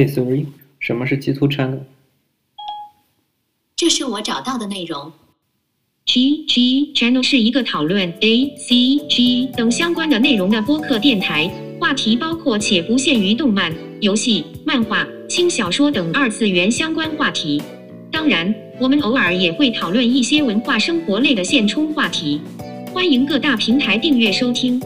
Hey Siri，什么是基督禅？这是我找到的内容。G G Channel 是一个讨论 A C G 等相关的内容的播客电台，话题包括且不限于动漫、游戏、漫画、轻小说等二次元相关话题。当然，我们偶尔也会讨论一些文化生活类的现充话题。欢迎各大平台订阅收听。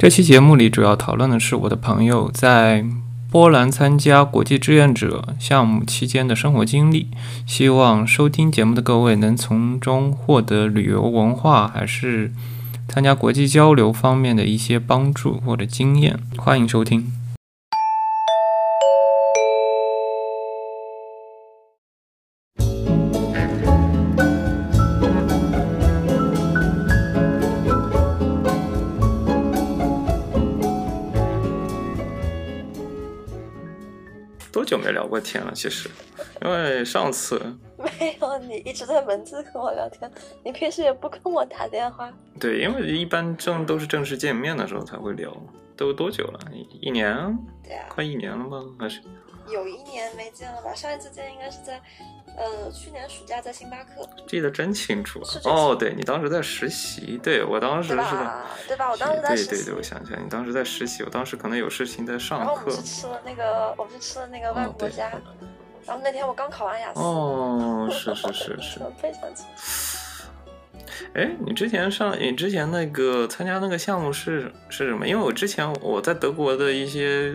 这期节目里主要讨论的是我的朋友在波兰参加国际志愿者项目期间的生活经历，希望收听节目的各位能从中获得旅游文化还是参加国际交流方面的一些帮助或者经验。欢迎收听。过天了？其实，因为上次 没有你一直在文字跟我聊天，你平时也不跟我打电话。对，因为一般正都是正式见面的时候才会聊。都多久了？一一年？对啊，快一年了吧？还是有一年没见了吧？上一次见应该是在呃去年暑假在星巴克，记得真清楚啊。哦，对你当时在实习，对我当时是？对吧？我当时在实习。对对对，我想起来，你当时在实习，我当时可能有事情在上课然后我们去。吃了那个，我们去吃了那个外婆家。然后那天我刚考完雅思。哦，是是是是。非常清楚哎，你之前上你之前那个参加那个项目是是什么？因为我之前我在德国的一些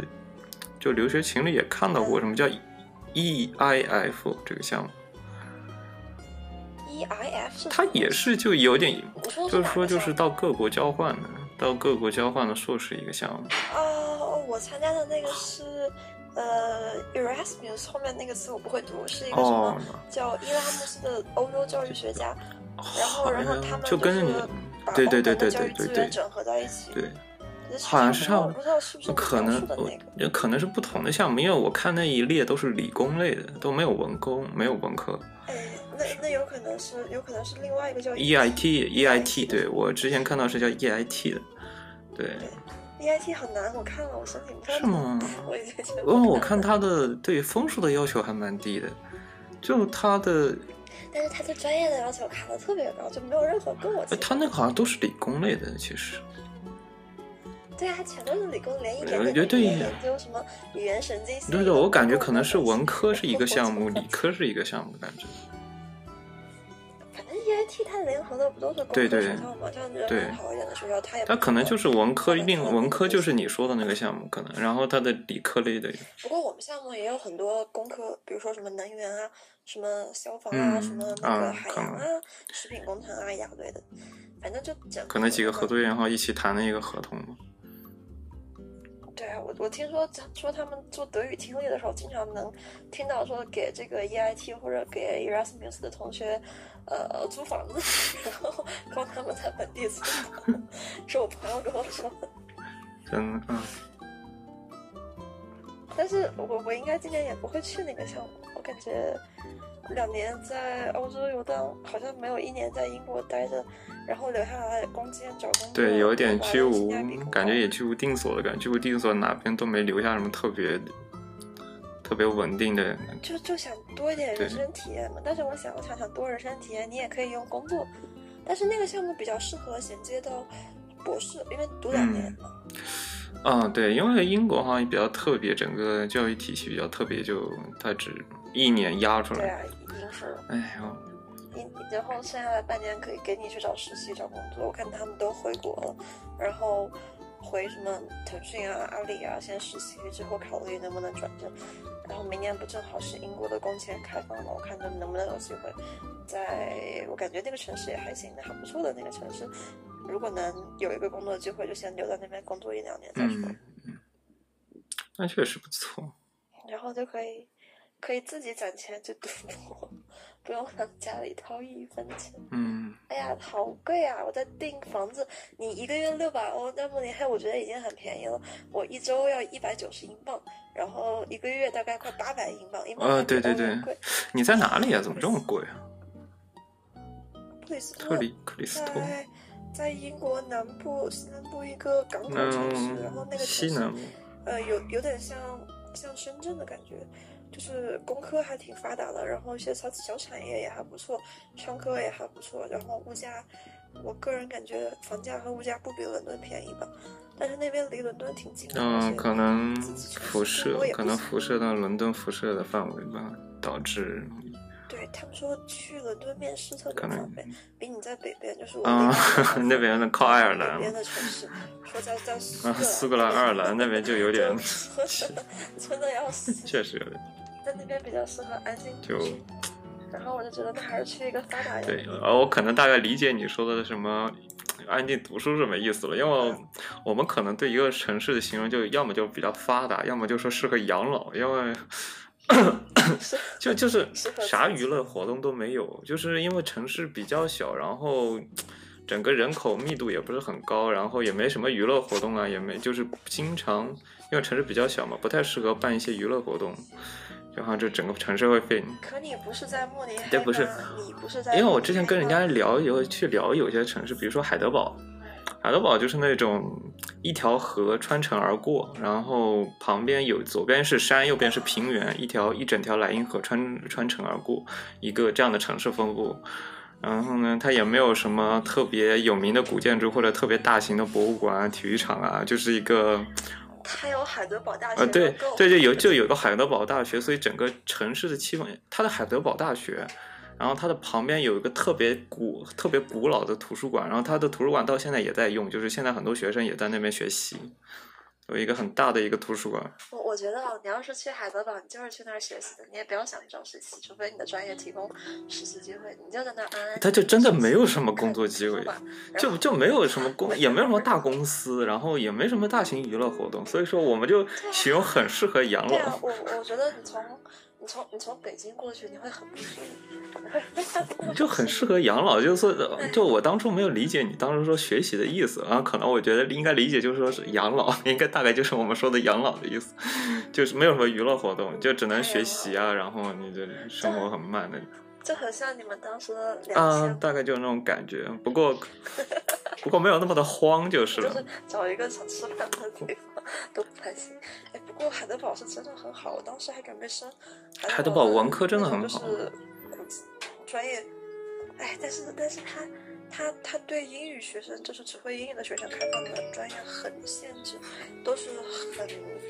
就留学群里也看到过什么叫 EIF 这个项目，EIF 是它也是就有点，就是说就是到各国交换的，到各国交换的硕士一个项目。哦，我参加的那个是呃 Erasmus，后面那个词我不会读，是一个什哦么叫伊拉姆斯的欧洲教育学家。然后，然后他们就跟你是把对对对欧洲的对教育资对对对源整合在一起。对。好像是上项目我不知道是不是你可能可能是不同的项目，因为我看那一列都是理工类的，都没有文工，没有文科。哎，那那有可能是，有可能是另外一个叫 EIT EIT，对我之前看到是叫 EIT 的，对。EIT 很难，我看了，我申请不上。是吗 我已经觉得哦，我看他的对分数的要求还蛮低的，就他的，但是他对专业的要求卡的特别高，就没有任何跟我呃他那个好像都是理工类的，其实。对啊，全都是理工，连一呃点点对研究什么语言神经对对，我感觉可能是文科是一个项目，理科是一个项目，感觉。反正 EIT 它联合的不都是工科对对学校吗？像人对文好一点的学校，它也他可能就是文科，另另文科就是你说的那个项目，可能，然后他的理科类的，不过我们项目也有很多工科，比如说什么能源啊、什么消防啊、嗯什么那啊个海可洋啊、食品工程啊一大堆的，反正就整可能几个合作人。人号一起谈了一个合同嘛。对啊，我我听说说他们做德语听力的时候，经常能听到说给这个 EIT 或者给 Erasmus 的同学，呃，租房子，然后帮他们在本地租房，是我朋友跟我说的。真的，嗯，但是我我应该今年也不会去那个项目，我感觉两年在欧洲游荡，好像没有一年在英国待着，然后留下来攻坚找工作，对，有一点居无感觉也居无定所的感觉，居无定所，哪边都没留下什么特别特别稳定的。就就想多一点人生体验嘛。但是我想，我想想多人生体验，你也可以用工作，但是那个项目比较适合衔接到博士，因为读两年嘛。嗯，对，因为英国好像比较特别，整个教育体系比较特别，就它只一年压出来。对啊，是哎呦，一，然后剩下的半年可以给你去找实习、找工作。我看他们都回国了，然后回什么腾讯啊、阿里啊，先实习之后考虑能不能转正。然后明年不正好是英国的工签开放吗？我看他们能不能有机会在，我感觉那个城市也还行，还不错的那个城市。如果能有一个工作机会，就先留在那边工作一两年再说，嗯嗯，那确实不错。然后就可以可以自己攒钱去赌博，不用让家里掏一分钱。嗯，哎哎呀，好贵啊！我在订房子，你一个月六百欧，在慕尼黑我觉得已经很便宜了。我一周要一百九十英镑，然后一个月大概快八百英镑。英镑呃，对对对贵。，你在哪里啊？怎么这么贵啊？布里斯托特里克里斯托，在在英国南部西南部一个港口城市，然后嗯那，个西南部，呃，有有点像像深圳的感觉，就是工科还挺发达的，然后一些小小产业也还不错，商科也还不错，然后物价，我个人感觉房价和物价不比伦敦便宜吧，但是那边离伦敦挺近的，嗯，可能辐射可能辐射到伦敦辐射的范围吧，导致对他们说去伦敦面试特别方便，比你在北边就是我啊那 边那边的靠爱尔兰北边的城市，说在在苏啊，苏格兰、爱尔兰那边就有点，村的村的要死，确实有点。在那边比较适合安静读就书。然后我就觉得那还是去一个发达一对点，的地呃，我可能大概理解你说的什么安静读书什么意思了，因为我们可能对一个城市的形容，就要么就比较发达，要么就说适合养老，因为 就就是啥娱乐活动都没有，就是因为城市比较小，然后整个人口密度也不是很高，然后也没什么娱乐活动啊，也没就是经常因为城市比较小嘛，不太适合办一些娱乐活动，然后这整个城市会被可你不是在慕尼黑对不是你不是在？因为我之前跟人家聊，有去聊有些城市，比如说海德堡，海德堡就是那种一条河穿城而过，然后旁边有左边是山，右边是平原，一条一整条莱茵河穿穿城而过，一个这样的城市分布。然后呢，它也没有什么特别有名的古建筑或者特别大型的博物馆啊、体育场啊，就是一个它有海德堡大学对，对对，就有就有个海德堡大学，所以整个城市的气氛，它的海德堡大学，然后它的旁边有一个特别古、特别古老的图书馆，然后它的图书馆到现在也在用，就是现在很多学生也在那边学习，有一个很大的一个图书馆。我我觉得啊，你要是去海德堡，你就是去那儿学习的，你也不要想找实习，除非你的专业提供实习机会，你就在那儿安安。它就真的没有什么工作机会就就没有什么 公，也没有什么大公司，然后也没什么大型娱乐活动，所以说我们就形容很适合养对啊老。我我觉得你从你从你从北京过去，你会很不舒服，就很适合养老，就是说，就我当初没有理解你当时说学习的意思，然后可能我觉得应该理解就是说是养老，应该大概就是我们说的养老的意思，就是没有什么娱乐活动，就只能学习啊，然后你的生活很慢的，就很像你们当时的两啊，，大概就是那种感觉，不过不过没有那么的慌就是了就是。找一个想吃饭的地方都不太行。哎，不过海德堡是真的很好，我当时还准备升海德堡文科真的很好就是专业。哎，但是但是他他他对英语学生，就是只会英语的学生开放的专业很限制，都是很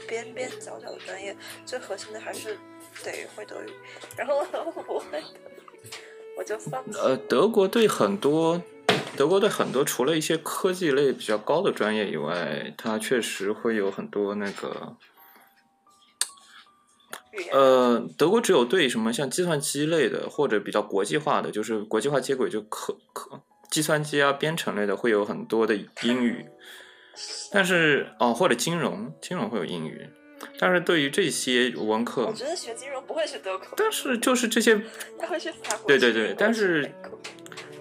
边边角角的专业，最核心的还是得会德语。然后我不会德语，我就放弃了。呃，德国对很多，德国对很多除了一些科技类比较高的专业以外，它确实会有很多那个，语言呃，德国只有对什么像计算机类的或者比较国际化的，就是国际化接轨，就可可计算机啊、编程类的会有很多的英语，但是哦，或者金融，金融会有英语，但是对于这些文科我，觉得学金融不会去德国，但是就是这些他会去法国。对对对但是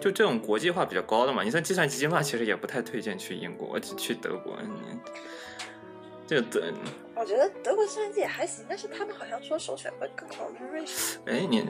就这种国际化比较高的嘛，你像计算机计划，其实也不太推荐去英国，去德国。你这个德，我觉得德国计算机也还行，但是他们好像说首选会更考虑瑞士。哎，你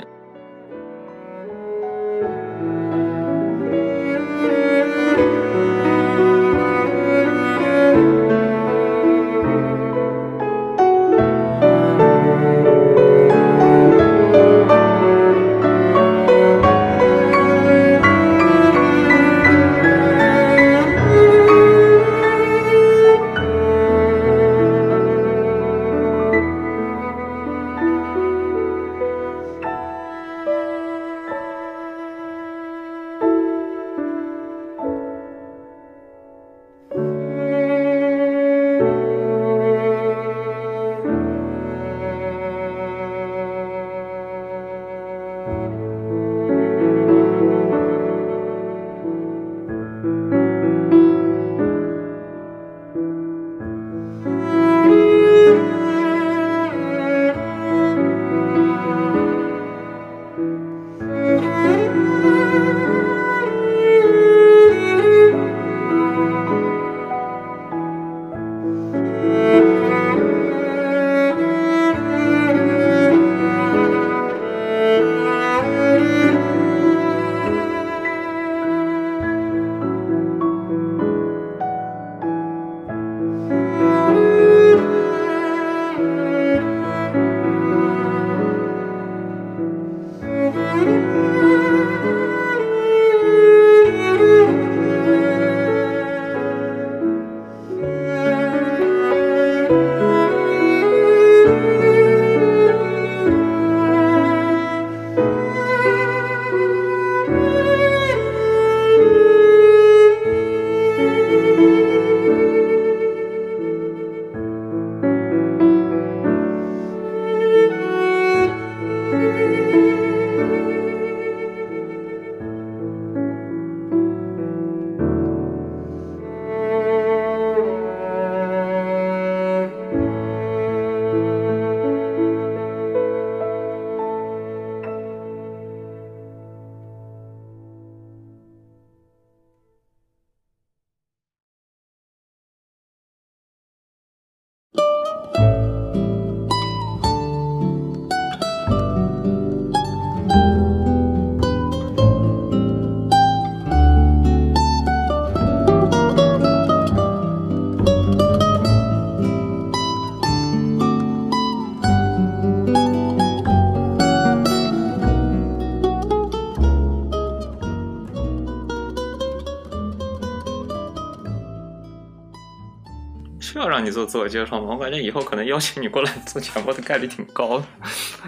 你做自我介绍吗？我感觉以后可能邀请你过来做节目的概率挺高的。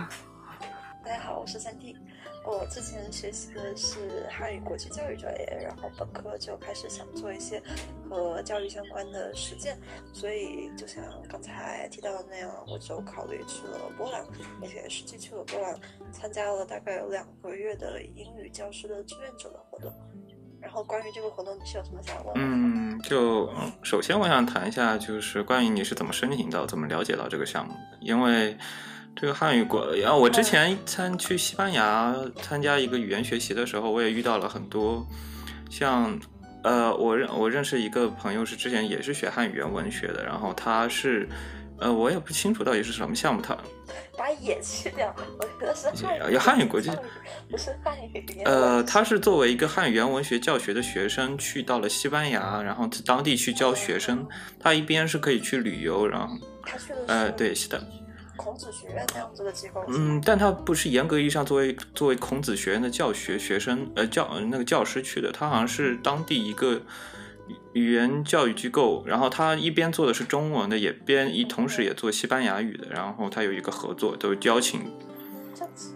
大家好，我是三 T。我之前学习的是汉语国际教育专业，然后本科就开始想做一些和教育相关的实践，所以就像刚才提到的那样，我就考虑去了波兰，并且实际去了波兰，参加了大概有两个月的英语教师的志愿者的活动。然后关于这个活动，你是有什么想问？嗯，就首先我想谈一下，就是关于你是怎么申请到、怎么了解到这个项目的，因为。这个汉语国，然后我之前参去西班牙参加一个语言学习的时候，我也遇到了很多，像，呃，我认我认识一个朋友是之前也是学汉语言文学的，然后他是，呃，我也不清楚到底是什么项目，他把也去掉，我觉得是汉语汉语国际，不是汉语呃，他是作为一个汉语言文学教学的学生去到了西班牙，然后当地去教学生，他一边是可以去旅游，然后，他去的呃，对，是的。孔子学院那样子的机构，嗯，但他不是严格意义上作为作为孔子学院的教学学生，呃，教那个教师去的，他好像是当地一个语言教育机构，然后他一边做的是中文的，也边一同时也做西班牙语的，然后他有一个合作，都邀请。这样子，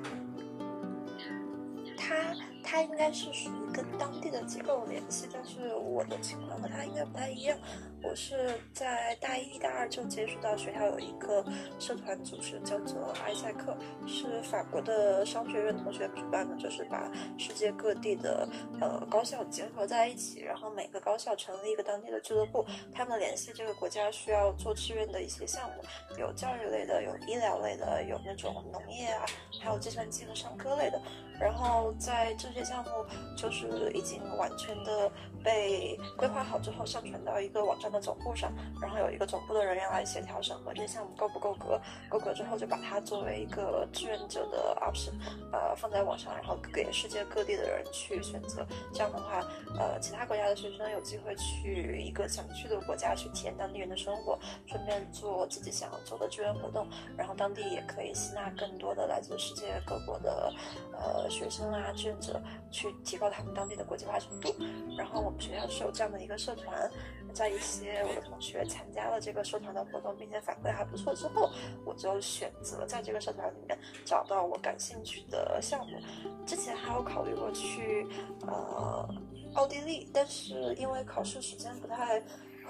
他应该是属于跟当地的机构联系，但是我的情况和他应该不太一样。我是在大一、大二就接触到学校有一个社团组织，叫做埃塞克，是法国的商学院同学举办的，就是把世界各地的呃高校结合在一起，然后每个高校成立一个当地的俱乐部，他们联系这个国家需要做志愿的一些项目，有教育类的，有医疗类的，有那种农业啊，还有计算机和商科类的。然后在这些项目就是已经完全的被规划好之后，上传到一个网站。的总部上，然后有一个总部的人员来协调审核这项目够不够格，够格之后就把它作为一个志愿者的 option，呃，放在网上，然后给世界各地的人去选择。这样的话，呃，其他国家的学生有机会去一个想去的国家去体验当地人的生活，顺便做自己想要做的志愿活动，然后当地也可以吸纳更多的来自世界各国的呃学生啊志愿者，去提高他们当地的国际化程度。然后我们学校是有这样的一个社团。在一些我的同学参加了这个社团的活动，并且反馈还不错之后，我就选择在这个社团里面找到我感兴趣的项目。之前还有考虑过去呃奥地利，但是因为考试时间不太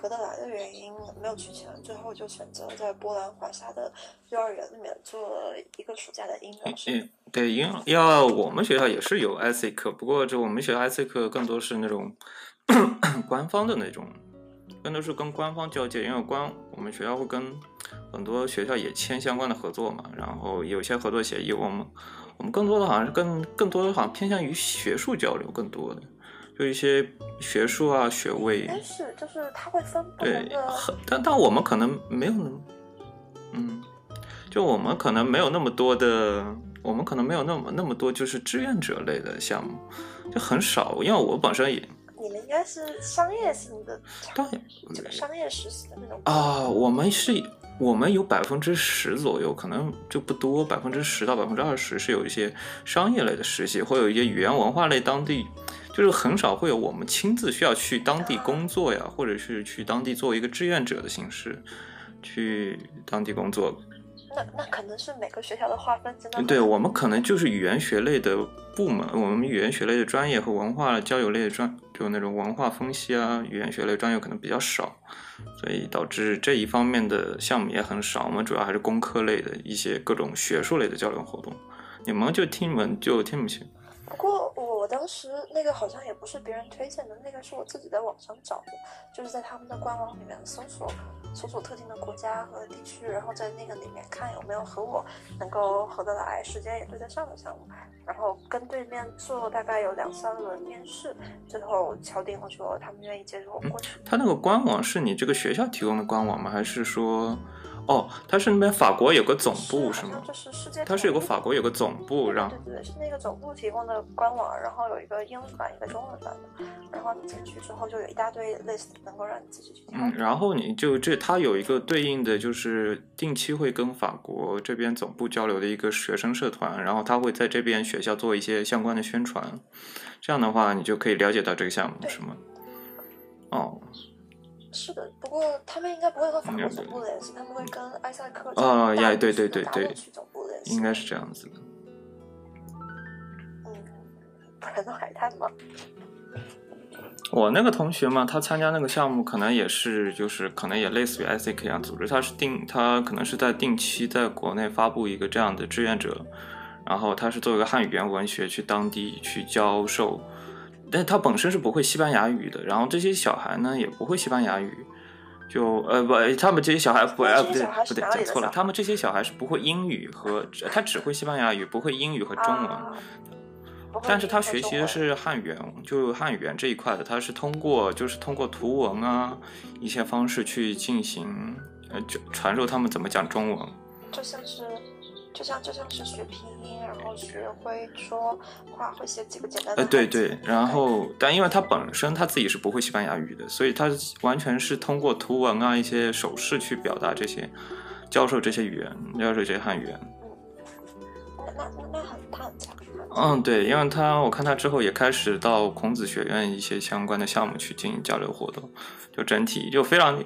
合得来的原因，没有去成。最后就选择在波兰华沙的幼儿园里面做了一个暑假的英语。嗯，对，因要我们学校也是有 IC 课，不过这我们学校 IC 课更多是那种 官方的那种。更多是跟官方交接，因为官我们学校会跟很多学校也签相关的合作嘛，然后有些合作协议，我们我们更多的好像是更更多的好像偏向于学术交流，更多的就一些学术啊学位。但是就是他会分对，但但我们可能没有那么，嗯，就我们可能没有那么多的，我们可能没有那么那么多就是志愿者类的项目，就很少，因为我本身也。你们应该是商业性的，这个商业实习的那种啊。我们是，我们有百分之十左右，可能就不多，百分之十到百分之二十是有一些商业类的实习，会有一些语言文化类，当地就是很少会有我们亲自需要去当地工作呀，或者是去当地做一个志愿者的形式去当地工作。那那可能是每个学校的划分真的。对我们可能就是语言学类的部门，我们语言学类的专业和文化交友类的专，就那种文化分析啊，语言学类专业可能比较少，所以导致这一方面的项目也很少。我们主要还是工科类的一些各种学术类的交流活动。你们就听你们就听不清。不过我当时那个好像也不是别人推荐的，那个是我自己在网上找的，就是在他们的官网里面搜索。搜索特定的国家和地区，然后在那个里面看有没有和我能够合得来、时间也对得上的项目，然后跟对面做了大概有两三轮面试，最后敲定了说他们愿意接受我过去。他那个官网是你这个学校提供的官网吗？还是说？哦，它是那边法国有个总部是吗？就是世界，它是有个法国有个总部，然后对对对，是那个总部提供的官网，然后有一个英文版一个中文版的，然后你进去之后就有一大堆 list 能够让你自己去挑。嗯，然后你就这它有一个对应的就是定期会跟法国这边总部交流的一个学生社团，然后他会在这边学校做一些相关的宣传，这样的话你就可以了解到这个项目是吗？哦。是是的，不过他们应该不会和法国总部联系，他们会跟埃塞克啊呀，对对对对陆区总部联系，应该是这样子的。嗯，不然都海滩吗。我那个同学嘛，他参加那个项目，可能也是，就是可能也类似于 ICK 一样组织，他是定，他可能是在定期在国内发布一个这样的志愿者，然后他是作为一个汉语言文学去当地去教授，但他本身是不会西班牙语的，然后这些小孩呢也不会西班牙语，就呃不，他们这些小孩不，那呃不对不对讲错了，他们这些小孩是不会英语和，他只会西班牙语，不会英语和中文。啊但是他学习的是汉语言，就汉语言这一块的，他是通过就是通过图文啊一些方式去进行呃就传授他们怎么讲中文。就像是，就像就像是学拼音，然后学会说话，会写几个简单的呃，对对，然后但因为他本身他自己是不会西班牙语的，所以他完全是通过图文啊一些手势去表达这些，教授这些语言，教授这些汉语言。那那那那很他很强。嗯，对，因为他我看他之后也开始到孔子学院一些相关的项目去进行交流活动，就整体就非常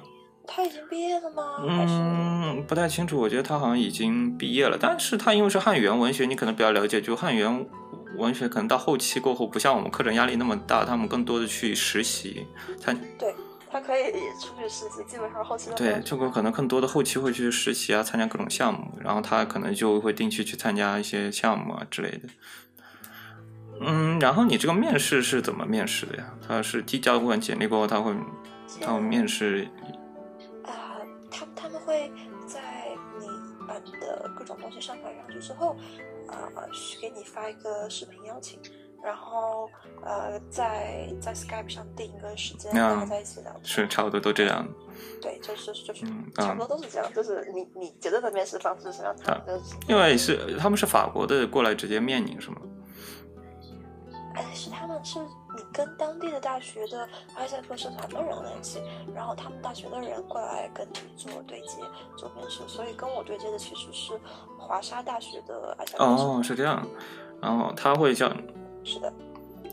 他已经毕业了吗？嗯，不太清楚。我觉得他好像已经毕业了，但是他因为是汉语言文学，你可能比较了解，就汉语言文学可能到后期过后，不像我们课程压力那么大，他们更多的去实习，他对，他可以出去实习，基本上后期对这个可能更多的后期会去实习啊，参加各种项目，然后他可能就会定期去参加一些项目啊之类的。嗯，然后你这个面试是怎么面试的呀？他是递交完简历过后，他会他会面试会在你把你的各种东西上传上去之后，啊、是给你发一个视频邀请，然后呃，在在 Skype 上定一个时间，啊大家在一起聊天。是差不多都这样。对，就是就是嗯差不啊多都是这样，就是你你觉得的面试方式是什么样？他们就是因为是他们是法国的过来直接面你是吗？哎，是他们是你跟当地的大学的埃塞克社团的人联系，然后他们大学的人过来跟你做对接、做面试，所以跟我对接的其实是华沙大学的埃塞克社哦，是这样。然后他会叫，是的，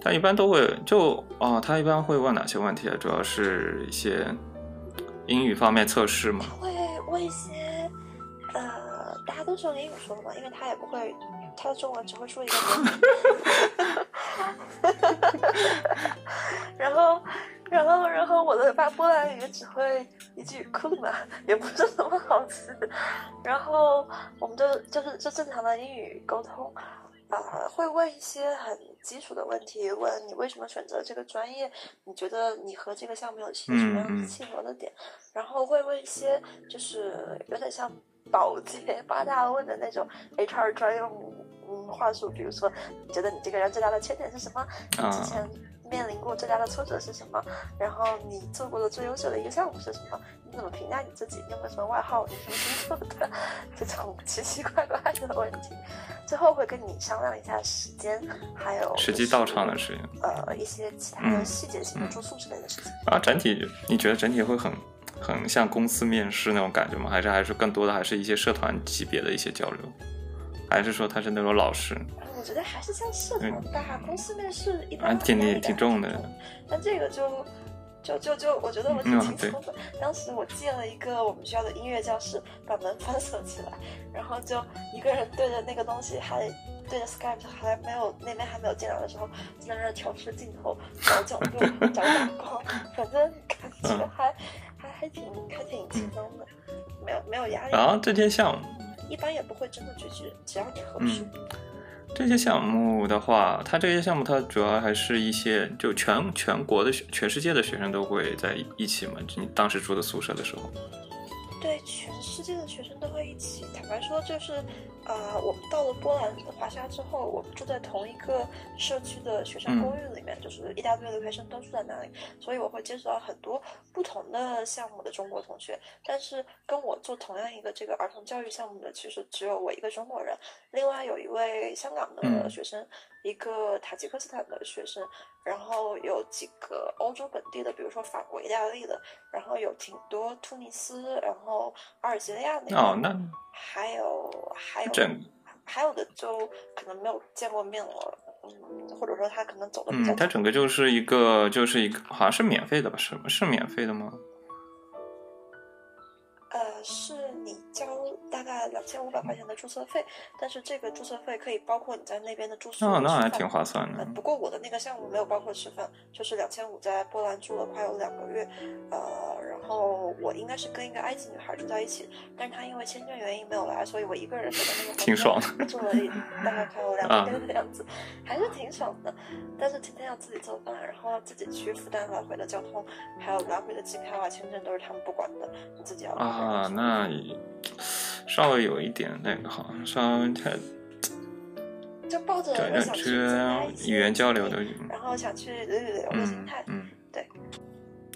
他一般都会就哦，他一般会问哪些问题啊？主要是一些英语方面测试嘛。会问一些都是用英语说的嘛，因为他也不会，他的中文只会说一个字。然后，然后，然后我的巴波兰语只会一句库嘛，也不是那么好词。然后我们就就是就正常的英语沟通，啊、会问一些很基础的问题，问你为什么选择这个专业，你觉得你和这个项目有些什么样嗯嗯子契合的点，然后会问一些就是有点像保洁八大问的那种 HR 专用嗯话术，比如说你觉得你这个人最大的缺点是什么？你之前面临过最大的挫折是什么？然后你做过的最优秀的一个项目是什么？你怎么评价你自己？你有没有什么外号？你什么星座的？这种奇奇怪怪的问题，最后会跟你商量一下时间，还有实际到场的事情呃一些其他的细节性的住宿之类的事情。啊，整体你觉得整体会很很像公司面试那种感觉吗？还是还是更多的还是一些社团级别的一些交流？还是说他是那种老师？我觉得还是像社团吧，公司面试一啊般挺挺压力感挺重的但这个就就就就我觉得我挺嗯轻松的。当时我借了一个我们学校的音乐教室，把门反锁起来，然后就一个人对着那个东西，还对着 Skype 还没有那边还没有电脑的时候，就在那调试镜头、找角度、找阳光，反正感觉嗯还、还还挺还挺轻松的，没有没有压力，然后这些项目，一般也不会真的拒绝，只要你合适。嗯，这些项目的话，它这些项目它主要还是一些就全全国的学全世界的学生都会在一起嘛。你当时住的宿舍的时候，对，全世界的学生都会一起。坦白说，就是，呃，我们到了波兰华沙之后，我们住在同一个社区的学生公寓里面，就是一大堆留学生都住在那里，所以我会接触到很多不同的项目的中国同学。但是跟我做同样一个这个儿童教育项目的，其实只有我一个中国人，另外有一位香港的嗯学生，一个塔吉克斯坦的学生，然后有几个欧洲本地的，比如说法国、意大利的，然后有挺多突尼斯，然后阿尔及利亚那边，哦，那还有还有整还有的就可能没有见过面了，嗯，或者说他可能走的比较嗯，它。整个就是一个就是一个好像是免费的吧？是是免费的吗？呃是你交大概两千五百块钱的注册费，但是这个注册费可以包括你在那边的住宿。那那还挺划算的呃，。不过我的那个项目没有包括吃饭，就是两千五在波兰住了快有两个月，呃，然后我应该是跟一个埃及女孩住在一起，但是她因为签证原因没有来，所以我一个人在那个房挺爽的住了一大概快有两啊个月的样子，还是挺爽的。但是天天要自己做饭，然后要自己去负担来回的交通，还有来回的机票啊、签证都是他们不管的，你自己要啊，那稍微有一点那个哈，稍微太就抱着想去语言交流的，然后想去旅旅游的心嗯态。嗯，对。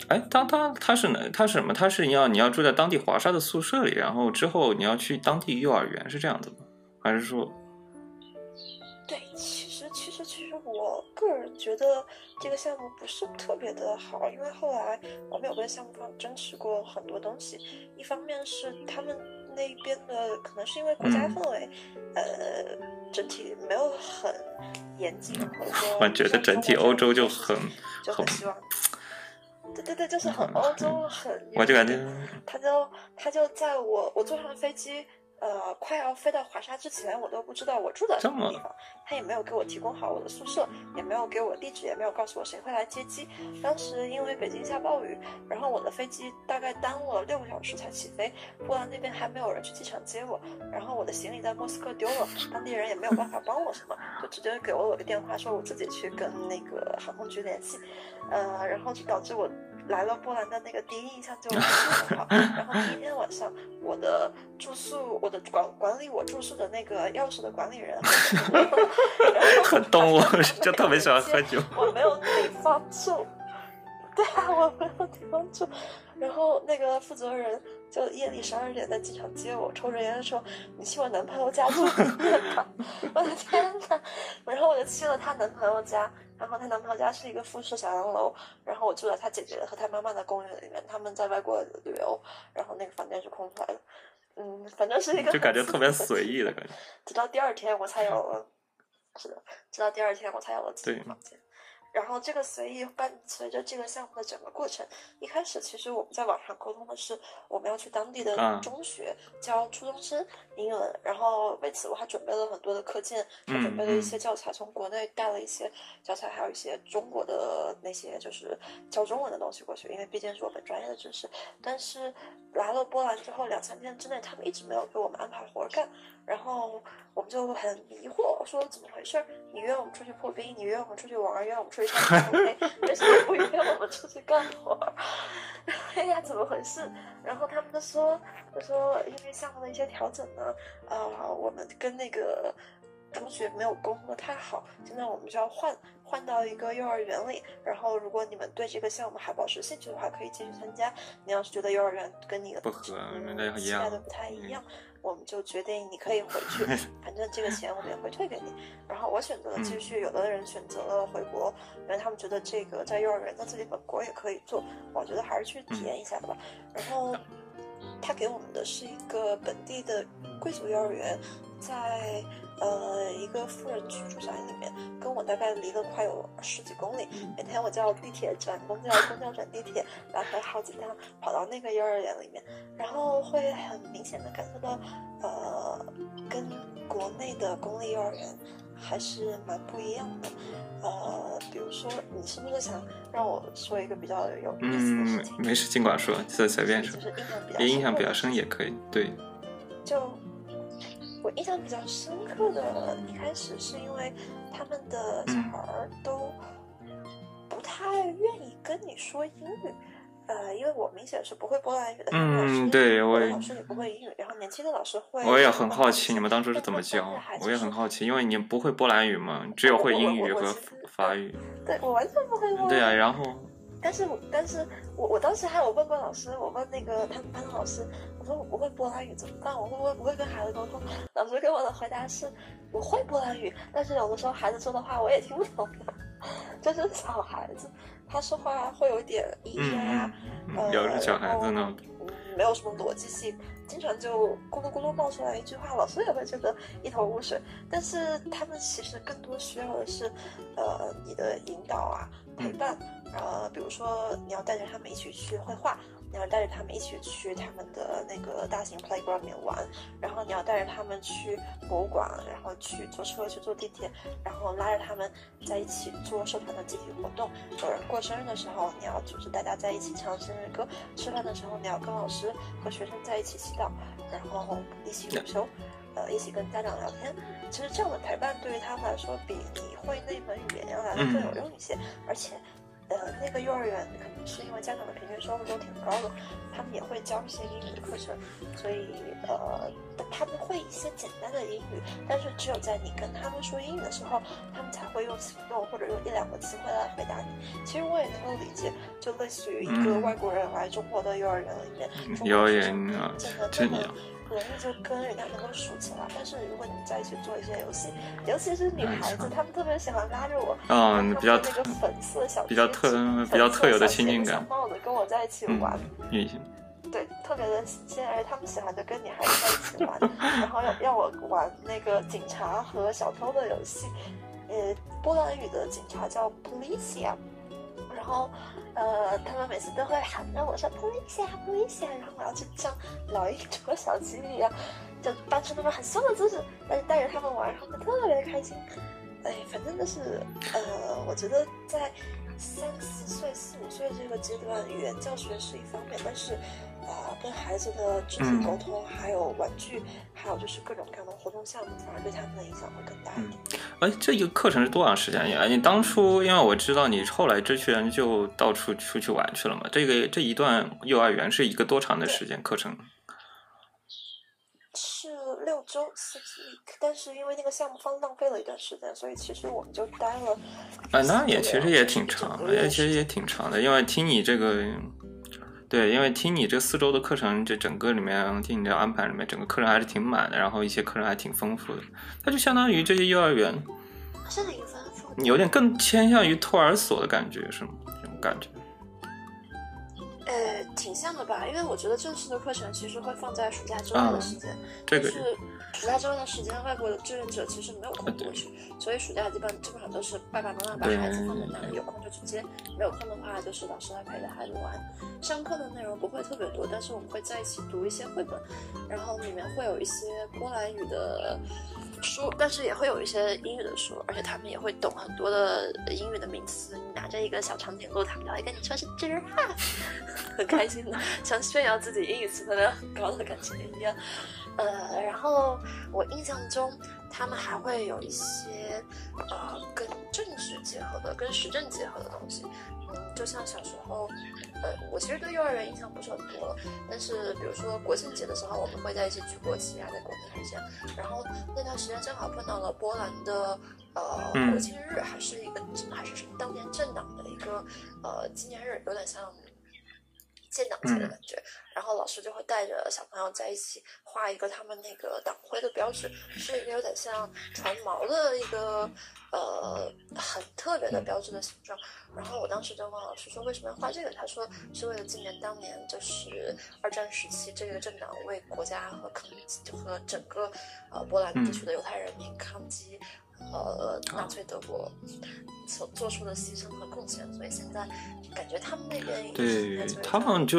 哎，他他他是哪？他是什么？他是你要你要住在当地华沙的宿舍里，然后之后你要去当地幼儿园，是这样子吗？还是说，对，其实其实其实我个人觉得这个项目不是特别的好，因为后来我们有跟项目方争取过很多东西。一方面是他们那边的，可能是因为国家嗯氛围，呃，整体没有很严谨，我觉得整体欧洲就很很就很希望。对对对，就是很很欧洲，很我就感觉他就他就在我我坐上飞机，呃，快要飞到华沙之前，我都不知道我住在什么地方，他也没有给我提供好我的宿舍，也没有给我地址，也没有告诉我谁会来接机。当时因为北京下暴雨，然后我的飞机大概耽误了六个小时才起飞，波兰那边还没有人去机场接我，然后我的行李在莫斯科丢了，当地人也没有办法帮我什么，就直接给了我一个电话，说我自己去跟那个航空局联系，呃，然后就导致我。来了波兰的那个第一印象就不是很好，然后第一天晚上，我的住宿，我的管管理我住宿的那个钥匙的管理人，很懂我，就特别喜欢喝酒。我没有地方住，对啊，我没有地方住。然后那个负责人就夜里十二点在机场接我，抽着烟说：“你去我男朋友家住吧。”我的天呐！然后我就去了她男朋友家，然后她男朋友家是一个复式小洋楼，然后我住在她姐姐和她妈妈的公寓里面，他们在外国旅游，然后那个房间是空出来的。嗯，反正是一个就感觉特别随意的感觉。直到第二天我才有了，是的，直到第二天我才有了自己的房间。然后这个随意伴随着这个项目的整个过程，一开始其实我们在网上沟通的是我们要去当地的啊中学教初中生英文，然后为此我还准备了很多的课件，还准备了一些教材，从国内带了一些教材，还有一些中国的那些就是教中文的东西过去，因为毕竟是我们专业的知识。但是来了波兰之后，两三天之内他们一直没有给我们安排活儿干，然后我们就很迷惑，说怎么回事儿？你约我们出去破冰，你约我们出去玩儿，约我们出去为什么不约我们出去干活儿？哎呀，怎么回事？然后他们就说，他说因为项目的一些调整呢，呃，我们跟那个同学没有沟通的太好，现在我们就要换换到一个幼儿园里。然后，如果你们对这个项目还保持兴趣的话，可以继续参加。你要是觉得幼儿园跟你的不合嗯那一样期待的不太一样，我们就决定你可以回去，反正这个钱我们也会退给你。然后我选择了继续，有的人选择了回国，因为他们觉得这个在幼儿园在自己本国也可以做，我觉得还是去体验一下吧。然后他给我们的是一个本地的贵族幼儿园，在呃一个富人区住宅里面，跟我大概离了快有十几公里。每天我叫地铁转公交，公交转地铁，来回好几趟跑到那个幼儿园里面，然后会很明显的感受到，呃，跟国内的公立幼儿园还是蛮不一样的。呃，比如说，你是不是想让我说一个比较有意思的事嗯情？，没事，尽管说，随随便说就，是印象比较别印象比较深也可以。对，就我印象比较深刻的，一开始是因为他们的小孩儿都不太愿意跟你说英语。呃，因为我明显是不会波兰语的，嗯对我老师也不会英语，然后年轻的老师会。我也很好奇你们当初是怎么教我也很好奇，因为你不会波兰语嘛，只有会英语和法语。对我完全不会波兰语。对啊，然后但是我，但是我我当时还有问过老师，我问那个他们班的老师，我说我不会波兰语怎么办？我会不会不会跟孩子沟通？老师给我的回答是，我会波兰语，但是有的时候孩子说的话我也听不懂的，就是小孩子他说话会有点咿嗯呀，嗯，呃，有的小孩子呢，嗯，没有什么逻辑性，经常就咕噜咕噜冒出来一句话，老师也会觉得一头雾水。但是他们其实更多需要的是，呃，你的引导啊、陪伴，呃，比如说你要带着他们一起去绘画，你你要带着他们一起去他们的那个大型 playground 里面玩，然后你要带着他们去博物馆，然后去坐车去坐地铁，然后拉着他们在一起做社团的集体活动。有人过生日的时候，你要组织大家在一起唱生日歌；吃饭的时候，你要跟老师和学生在一起祈祷，然后一起午休。呃，一起跟家长聊天，其实这样的陪伴对于他们来说，比你会那门语言要来的更有用一些。而且，呃，那个幼儿园可能是因为家长的平均收入都挺高的，他们也会教一些英语的课程，所以呃，他们会一些简单的英语，但是只有在你跟他们说英语的时候，他们才会用行动或者用一两个词汇来回答你。其实我也能够理解，就类似于一个外国人来中国的幼儿园里面，幼儿园啊，真的。容易就跟人家能够熟起来，但是如果你在一起做一些游戏，尤其是女孩子，她们特别喜欢拉着我，嗯，比较那个粉色小比较特比较特有的亲近感，小帽子跟我在一起玩，女性，对，特别的亲切，而且他们喜欢就跟女孩子在一起玩，然后要要我玩那个警察和小偷的游戏，呃，波兰语的警察叫 policia，然后。呃，他们每次都会喊着我说“扑一下，扑一下”，然后我要去像老鹰捉小鸡一样，就扮出那种很凶的姿势，但是带着他们玩，他们特别的开心。哎，反正就是，呃，我觉得在三四岁、四五岁这个阶段，语言教学是一方面，但是。啊，跟孩子的肢体沟通，还有玩具，还有就是各种各样的活动项目，反而对他们的影响会更大一点。哎，这一个课程是多长时间呀？你当初因为我知道你后来这群人就到处出去玩去了嘛。这个这一段幼儿园是一个多长的时间课程？是六周四 week，但是因为那个项目方浪费了一段时间，所以其实我们就待了。啊，那也其实也挺长的，也其实也挺长的，因为听你这个。对，因为听你这四周的课程，这整个里面听你这安排里面，整个课程还是挺满的，然后一些课程还挺丰富的。它就相当于这些幼儿园，是挺丰富。你有点更偏向于托儿所的感觉，是吗？这种感觉。呃，挺像的吧，因为我觉得正式的课程其实会放在暑假之外的时间，就是暑假之外的时间，外国的志愿者其实没有空过去，所以暑假基本基本上都是爸爸妈妈把孩子放在那里，有空就去接，没有空的话就是老师来陪着孩子玩。上课的内容不会特别多，但是我们会在一起读一些绘本，然后里面会有一些波兰语的。书，但是也会有一些英语的书，而且他们也会懂很多的英语的名词。你拿着一个小长颈鹿，他们就会跟你说是 giraffe，很开心的，像炫耀自己英语词汇量很高的感觉一样。呃，然后我印象中，他们还会有一些呃跟政治结合的、跟时政结合的东西。嗯，就像小时候，呃，我其实对幼儿园印象不是很多，但是比如说国庆节的时候，我们会在一起举国旗啊，在国内这样。然后那段时间正好碰到了波兰的呃国庆日，还是一个还是当年政党的一个呃纪念日，有点像建党节的感觉。然后老师就会带着小朋友在一起画一个他们那个党徽的标志，是一个有点像船锚的一个。呃，很特别的标志的形状。然后我当时就问老师说，为什么要画这个？他说是为了纪念当年就是二战时期这个政党为国家和抗和整个呃波兰地区的犹太人民抗击呃纳粹德国所做出的牺牲和贡献。所以现在感觉他们那边对他们就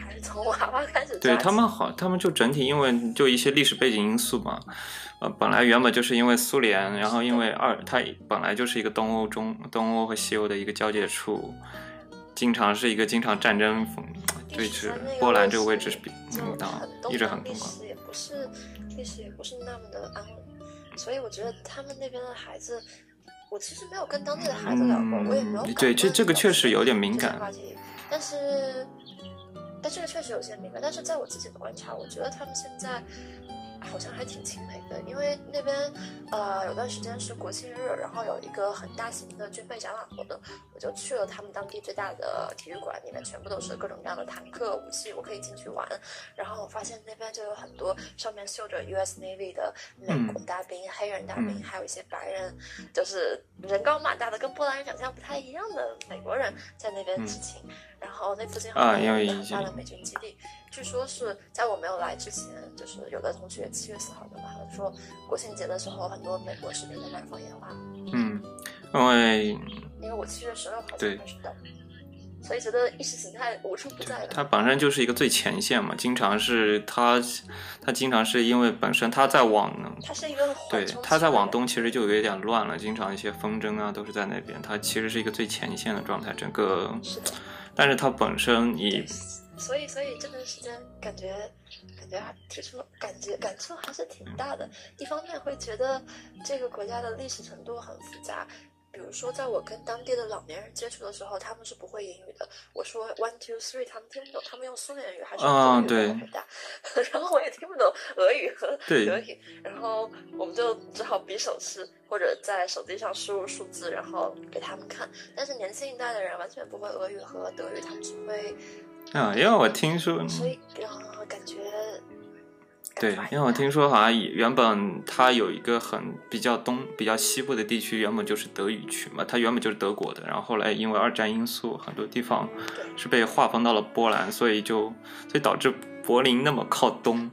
还是从娃娃开始。对他们好，他们就整体因为就一些历史背景因素嘛。呃，本来原本就是因为苏联，然后因为二，它本来就是一个东欧中东欧和西欧的一个交界处，经常是一个经常战争风对峙。波兰这个位置是比嗯当一直很历史也不是历史也不是那么的安稳，所以我觉得他们那边的孩子，我其实没有跟当地的孩子聊过，我也没有对这这个确实有点敏感，但是但这个确实有些敏感，但是在我自己的观察，我觉得他们现在。好像还挺亲美的，因为那边，呃，有段时间是国庆日，然后有一个很大型的军备展览活动，我就去了他们当地最大的体育馆，里面全部都是各种各样的坦克武器，我可以进去玩。然后我发现那边就有很多上面绣着 U.S. Navy 的美国大兵、黑人大兵，还有一些白人，就是人高马大的，跟波兰人长相不太一样的美国人在那边执勤。然后那附近还有一个很大的美军基地，据说是在我没有来之前，就是有的同学七月四号的嘛，说国庆节的时候很多美国士兵在那儿放烟花。嗯，因为因为我七月十六号才开始的。所以觉得意识形态无处不在的。它本身就是一个最前线嘛，经常是它，它经常是因为本身它在往，它是一个对，它在往东其实就有一点乱了，经常一些风筝啊都是在那边，它其实是一个最前线的状态，整个，是的，但是它本身以所以所以这段时间感觉感觉还提出感觉感触还是挺大的。一方面会觉得这个国家的历史程度很复杂。比如说，在我跟当地的老年人接触的时候，他们是不会英语的。我说 one two three，他们听不懂，他们用苏联语还是啊用德语回答，然后我也听不懂俄语和 德语，然后我们就只好比手势或者在手机上输入数字，然后给他们看。但是年轻一代的人完全不会俄语和德语，他们只会，啊，因为我听说，所以然后感觉对，因为我听说好像以原本它有一个很比较东、比较西部的地区，原本就是德语区嘛，它原本就是德国的，然后后来因为二战因素，很多地方是被划分到了波兰，所以就所以导致柏林那么靠东。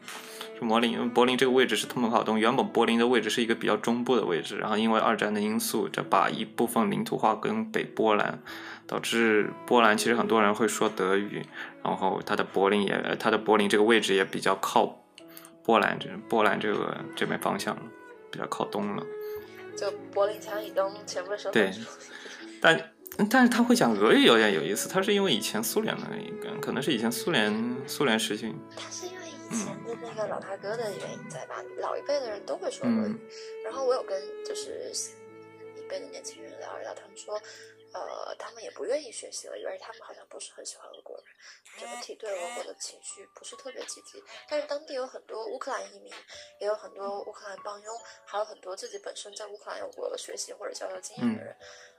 就柏林，柏林这个位置是特么靠东，原本柏林的位置是一个比较中部的位置，然后因为二战的因素，这把一部分领土划跟北波兰，导致波兰其实很多人会说德语，然后它的柏林也，它的柏林这个位置也比较靠波兰这波兰这个这边方向，比较靠东了。就柏林墙以东全部收对但但是他会讲俄语有点有意思，他是因为以前苏联的一个，可能是以前苏联苏联时期，他是因为以前的那个老大哥的原因在吧？老一辈的人都会说俄语，嗯然后我有跟就是一辈的年轻人聊一聊，他们说，呃，他们也不愿意学习俄语，而且他们好像不是很喜欢俄国人，整体对俄国的情绪不是特别积极。但是当地有很多乌克兰移民，也有很多乌克兰帮佣，还有很多自己本身在乌克兰有过学习或者交流经验的人。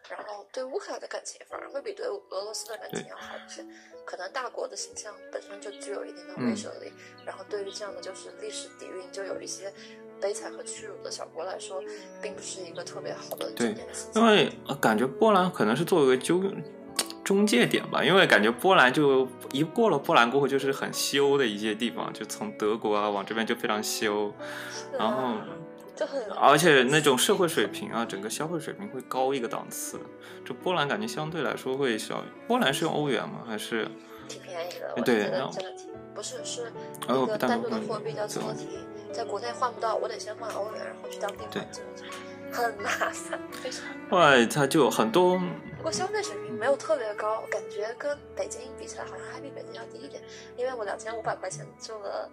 然后对乌克兰的感情反而会比对俄罗斯的感情要好一些，可能大国的形象本身就具有一定的威慑力，然后对于这样的就是历史底蕴就有一些悲惨和屈辱的小国来说，并不是一个特别好的对。因为呃感觉波兰可能是作为一个纠中介点吧，因为感觉波兰就一过了波兰过后就是很西欧的一些地方，就从德国啊往这边就非常西欧啊然后就很而且那种社会水平啊，整个消费水平会高一个档次。就波兰感觉相对来说会小，波兰是用欧元吗？还是挺便宜的，对不是是哦一个单独的货币叫对错题，在国内换不到，我得先换欧元，然后去当地对换，很麻烦，非常。后来它就很多不过消费水平没有特别高，感觉跟北京比起来，好像还比北京要低一点。因为我两千五百块钱住了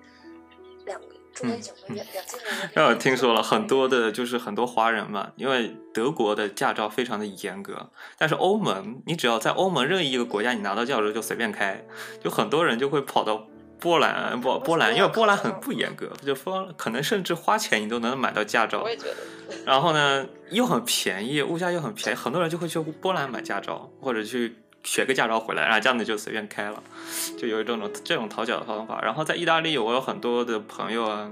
两住了一整个月，两。让我听说了很多的，就是很多华人嘛，因为德国的驾照非常的严格，但是欧盟，你只要在欧盟任意一个国家，你拿到驾照就随便开，就很多人就会跑到波兰，不波兰，因为波兰很不严格，就说可能甚至花钱你都能买到驾照我，也觉得，然后呢又很便宜，物价又很便宜，很多人就会去波兰买驾照，或者去学个驾照回来，然后这样子就随便开了，就有一种这种讨巧的方法。然后在意大利，我有很多的朋友啊，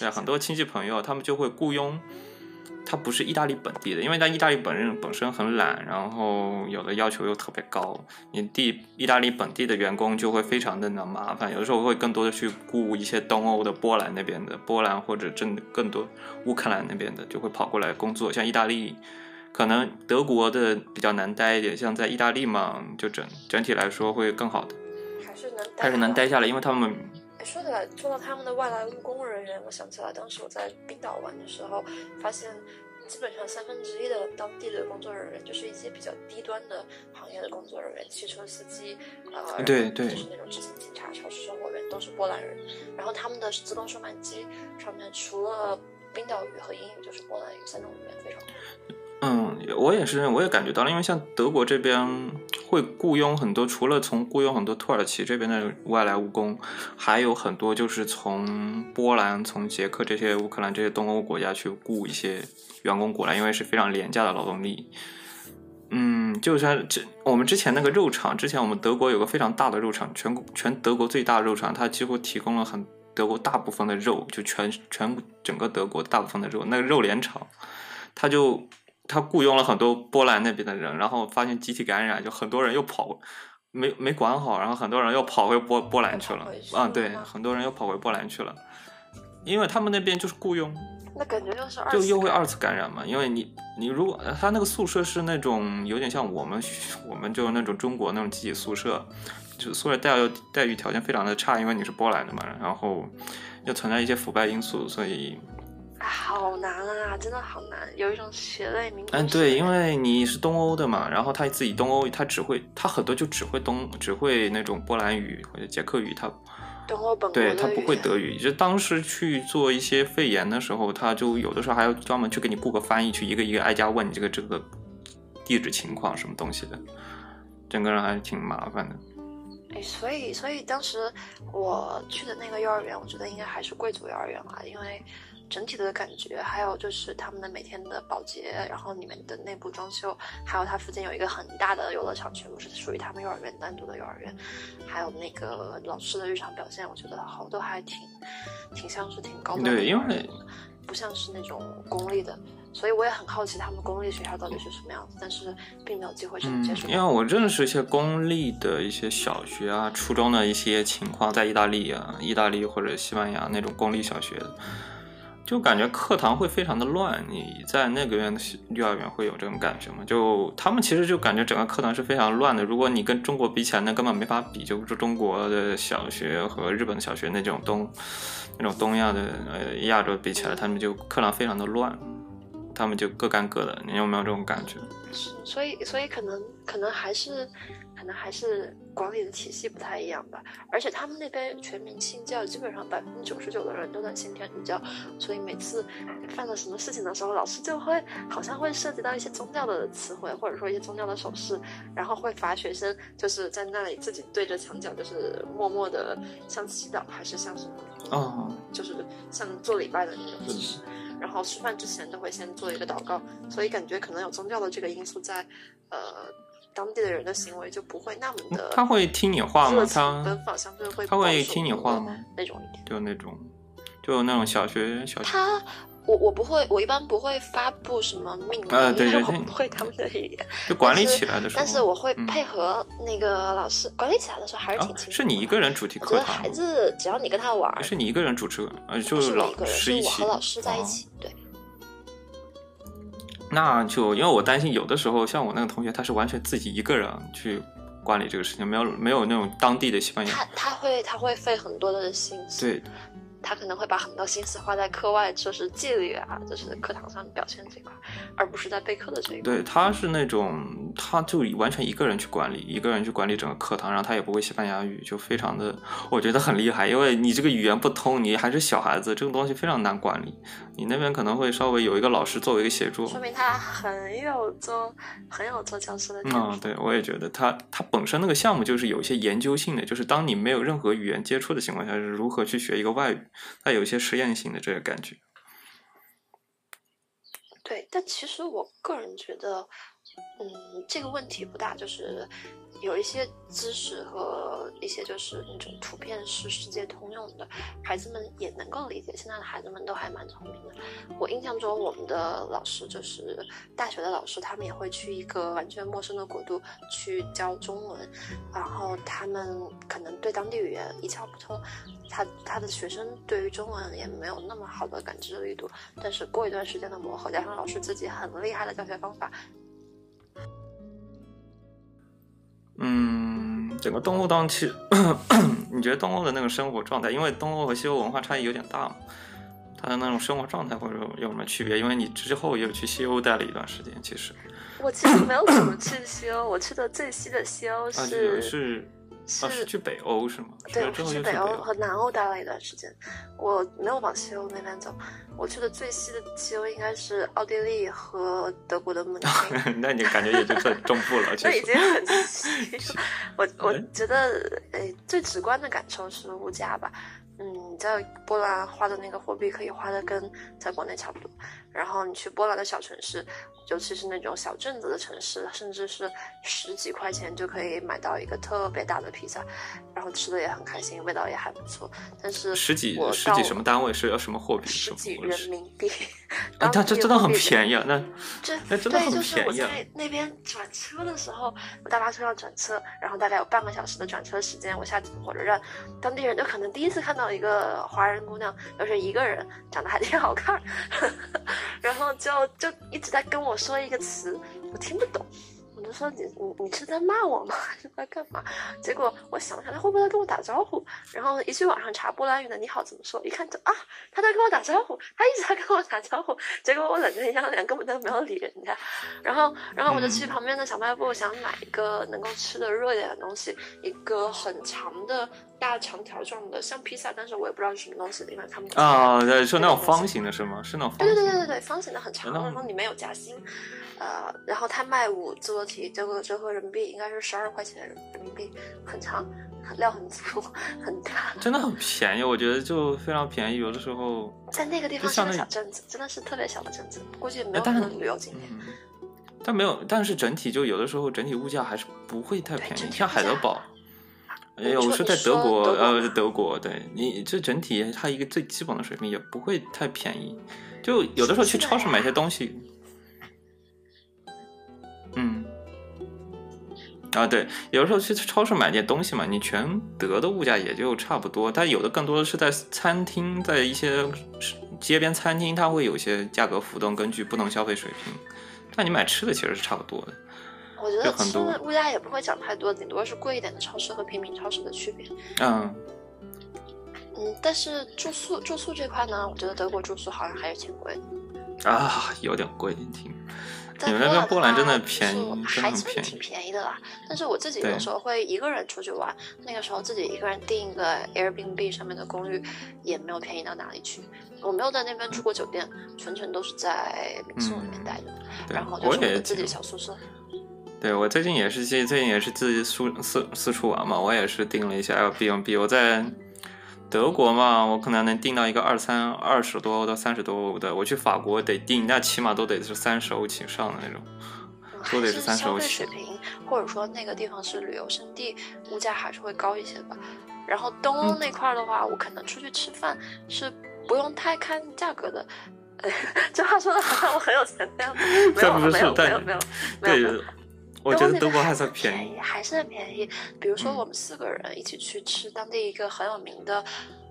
对，很多亲戚朋友他们就会雇佣，他不是意大利本地的，因为在意大利本人本身很懒，然后有的要求又特别高，你地意大利本地的员工就会非常的难麻烦，有的时候会更多的去雇一些东欧的波兰那边的波兰或者真更多乌克兰那边的就会跑过来工作，像意大利。可能德国的比较难待一点，像在意大利嘛，就整整体来说会更好的，还是能还是能待下来，因为他们哎，说起来，说到他们的外来务工人员，我想起来，当时我在冰岛玩的时候，发现基本上三分之一的当地的工作人员就是一些比较低端的行业的工作人员，汽车司机，呃，对对就是那种执勤警察、超市售货员都是波兰人，然后他们的自动售卖机上面除了冰岛语和英语就是波兰语三种语言非常多。嗯，我也是，我也感觉到了，因为像德国这边会雇佣很多，除了从雇佣很多土耳其这边的外来务工，还有很多就是从波兰、从捷克这些乌克兰这些东欧国家去雇一些员工过来，因为是非常廉价的劳动力。嗯，就像这我们之前那个肉厂，之前我们德国有个非常大的肉厂，全全德国最大的肉厂，它几乎提供了很德国大部分的肉，就全全整个德国大部分的肉，那个肉联厂，它就他雇佣了很多波兰那边的人，然后发现集体感染，就很多人又跑，没没管好，然后很多人又跑回波波兰去了啊，对，很多人又跑回波兰去了，因为他们那边就是雇佣，那感觉就是二就又会二次感染嘛，因为你你如果他那个宿舍是那种有点像我们我们就是那种中国那种集体宿舍，就宿舍待遇待遇条件非常的差，因为你是波兰的嘛，然后又存在一些腐败因素，所以啊好难啊，真的好难，有一种血泪民族嗯对，因为你是东欧的嘛，然后他自己东欧他只会他很多就只会东只会那种波兰语或者捷克语，他东欧本对他不会德语，就当时去做一些肺炎的时候，他就有的时候还要专门去给你雇个翻译，去一个一个挨家问你这个这个地址情况什么东西的，整个人还是挺麻烦的。哎，所以所以当时我去的那个幼儿园，我觉得应该还是贵族幼儿园吧，因为整体的感觉，还有就是他们的每天的保洁，然后里面的内部装修，还有它附近有一个很大的游乐场，全部是属于他们幼儿园单独的幼儿园，还有那个老师的日常表现，我觉得好都还挺挺像是挺高端的对因为不像是那种公立的，所以我也很好奇他们公立学校到底是什么样子，但是并没有机会去嗯接触，因为我认识一些公立的一些小学啊、初中的一些情况，在意大利啊、意大利或者西班牙那种公立小学的，就感觉课堂会非常的乱。你在那个院的幼儿园会有这种感觉吗？就他们其实就感觉整个课堂是非常乱的。如果你跟中国比起来，那根本没法比。就是中国的小学和日本的小学那种东那种东亚的呃亚洲比起来，他们就课堂非常的乱，他们就各干各的。你有没有这种感觉？所以所以可能可能还是可能还是管理的体系不太一样吧。而且他们那边全民信教，基本上百分之九十九的人都在信天主教，所以每次犯了什么事情的时候，老师就会好像会涉及到一些宗教的词汇，或者说一些宗教的手势，然后会罚学生就是在那里自己对着墙角，就是默默的像祈祷还是像什么，哦，就是像做礼拜的那种姿势。然后吃饭之前都会先做一个祷告，所以感觉可能有宗教的这个因素在，呃，当地的人的行为就不会那么的他会听你话吗他奔放，相对会他会听你话吗？那种一点。就那种，就那种小学小学，他，我我不会，我一般不会发布什么命令，呃对因为我不会他们的语言。就管理起来的时候。但是我会嗯配合那个老师、管理起来的时候还是啊挺轻松的、是你一个人主题我觉得课堂吗？孩子只要你跟他玩儿，是你一个人主持，呃，就是老师一起。是我和老师在一哦起。对，那就因为我担心，有的时候像我那个同学，他是完全自己一个人去管理这个事情，没有没有那种当地的西班牙。他他会他会费很多的心思。对，他可能会把很多心思花在课外，就是纪律啊，就是课堂上表现这块，而不是在备课的这一块。对，他是那种，他就完全一个人去管理，一个人去管理整个课堂，然后他也不会西班牙语，就非常的，我觉得很厉害，因为你这个语言不通，你还是小孩子，这个东西非常难管理。你那边可能会稍微有一个老师作为一个协助。说明他很有做很有做教师的天赋。嗯，对，我也觉得他他本身那个项目就是有一些研究性的，就是当你没有任何语言接触的情况下，是如何去学一个外语，它有一些实验性的这个感觉。对，但其实我个人觉得，嗯，这个问题不大，就是有一些知识和一些就是那种图片是世界通用的，孩子们也能够理解。现在的孩子们都还蛮聪明的。我印象中，我们的老师就是大学的老师，他们也会去一个完全陌生的国度去教中文，然后他们可能对当地语言一窍不通，他他的学生对于中文也没有那么好的感知力度，但是过一段时间的磨合，加上老师自己很厉害的教学方法，嗯，整个东欧当其实，你觉得东欧的那个生活状态，因为东欧和西欧文化差异有点大嘛，它的那种生活状态或者有什么区别？因为你之后也有去西欧待了一段时间，其实我其实没有怎么去西欧，我去的最西的西欧啊是、是去北欧是吗？对，我是去北欧和南欧待了一段时间，我没有往西欧那边走，我去的最西的西欧应该是奥地利和德国的慕尼黑。那你感觉也就算中部了，其那已经很西。我我觉得，诶，最直观的感受是物价吧。嗯，你在波兰花的那个货币可以花的跟在国内差不多。然后你去波兰的小城市，尤其是那种小镇子的城市，甚至是十几块钱就可以买到一个特别大的披萨，然后吃的也很开心，味道也还不错。但是十几十几什么单位是要什么货币？十几人民币，啊，它这真的很便宜啊！那这那真的对，很就是我！在那边转车的时候，我大巴车要转车，然后大概有半个小时的转车时间，我下火车站，当地人就可能第一次看到一个呃华人姑娘，又是一个人，长得还挺好看，然后就就一直在跟我说一个词，我听不懂。我就说你你你是在骂我吗？还是在干嘛？结果我想想他会不会在跟我打招呼，然后一去网上查波兰语的你好怎么说，一看就啊他在跟我打招呼，他一直在跟我打招呼。结果我冷着一张脸根本都没有理人家，然后然后我就去旁边的小卖部想买一个能够吃的热一点的东西，一个很长的大长条状的像披萨，但是我也不知道是什么东西，因为看不。啊，对，是那种方形的是吗？是那种方对形的。对对对对对，方形的很长，然后里面有夹心，呃，然后他卖五做题，这个折合人民币应该是十二块钱人民币，很长，料很足，很大。真的很便宜，我觉得就非常便宜。有的时候，在那个地方是个小镇子，真的是特别小的镇子，估计没有但什么旅游景点。嗯，但没有，但是整体就有的时候整体物价还是不会太便宜，像海德堡。你哎，我是在德国呃，德国，对你这整体它一个最基本的水平也不会太便宜，就有的时候去超市买些东西，啊对，有时候去超市买点东西嘛，你全德的物价也就差不多，但有的更多的是在餐厅，在一些街边餐厅，它会有一些价格浮动，根据不同消费水平，但你买吃的其实是差不多的，我觉得吃的物价也不会涨太多，顶多是贵一点的超市和平民超市的区别。嗯。嗯，但是住宿住宿这块呢，我觉得德国住宿好像还是挺贵的。啊，有点贵，你听。在你们那边波兰真的话便宜还算挺便宜的啦。但是我自己有时候会一个人出去玩，那个时候自己一个人订一个 Airbnb 上面的公寓，也没有便宜到哪里去。我没有在那边住过酒店，全程都是在民宿里面待着，对然后，就是我的自己小宿舍。对我最近也是最最近也是自己四四四处玩嘛，我也是订了一下 Airbnb。我在德国嘛，我可能能订到一个二三二十多欧到三十多欧的，我去法国得订，那起码都得是三十欧起上的那种。嗯都得是还是30消费欧起水平，或者说那个地方是旅游胜地，物价还是会高一些吧。然后东欧嗯那块儿的话，我可能出去吃饭是不用太看价格的。呃，这话说的好像我很有钱那样，没这有 没有没有没有没有我觉得德国还是算便宜。还是很便宜。比如说嗯我们四个人一起去吃当地一个很有名的。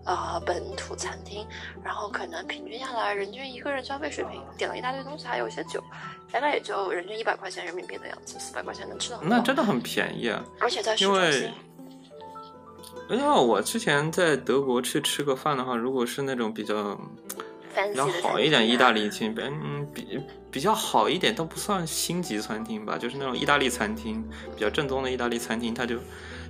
呃，本土餐厅，然后可能平均下来，人均一个人消费水平，点了一大堆东西，还有一些酒，大概也就人均一百块钱人民币的样子，四百块钱能吃到。那真的很便宜啊！而且在市因为因为我之前在德国去吃个饭的话，如果是那种比较 fancy 比较好一点意大利餐餐，嗯，比比较好一点都不算星级餐厅吧，就是那种意大利餐厅，比较正宗的意大利餐厅，它就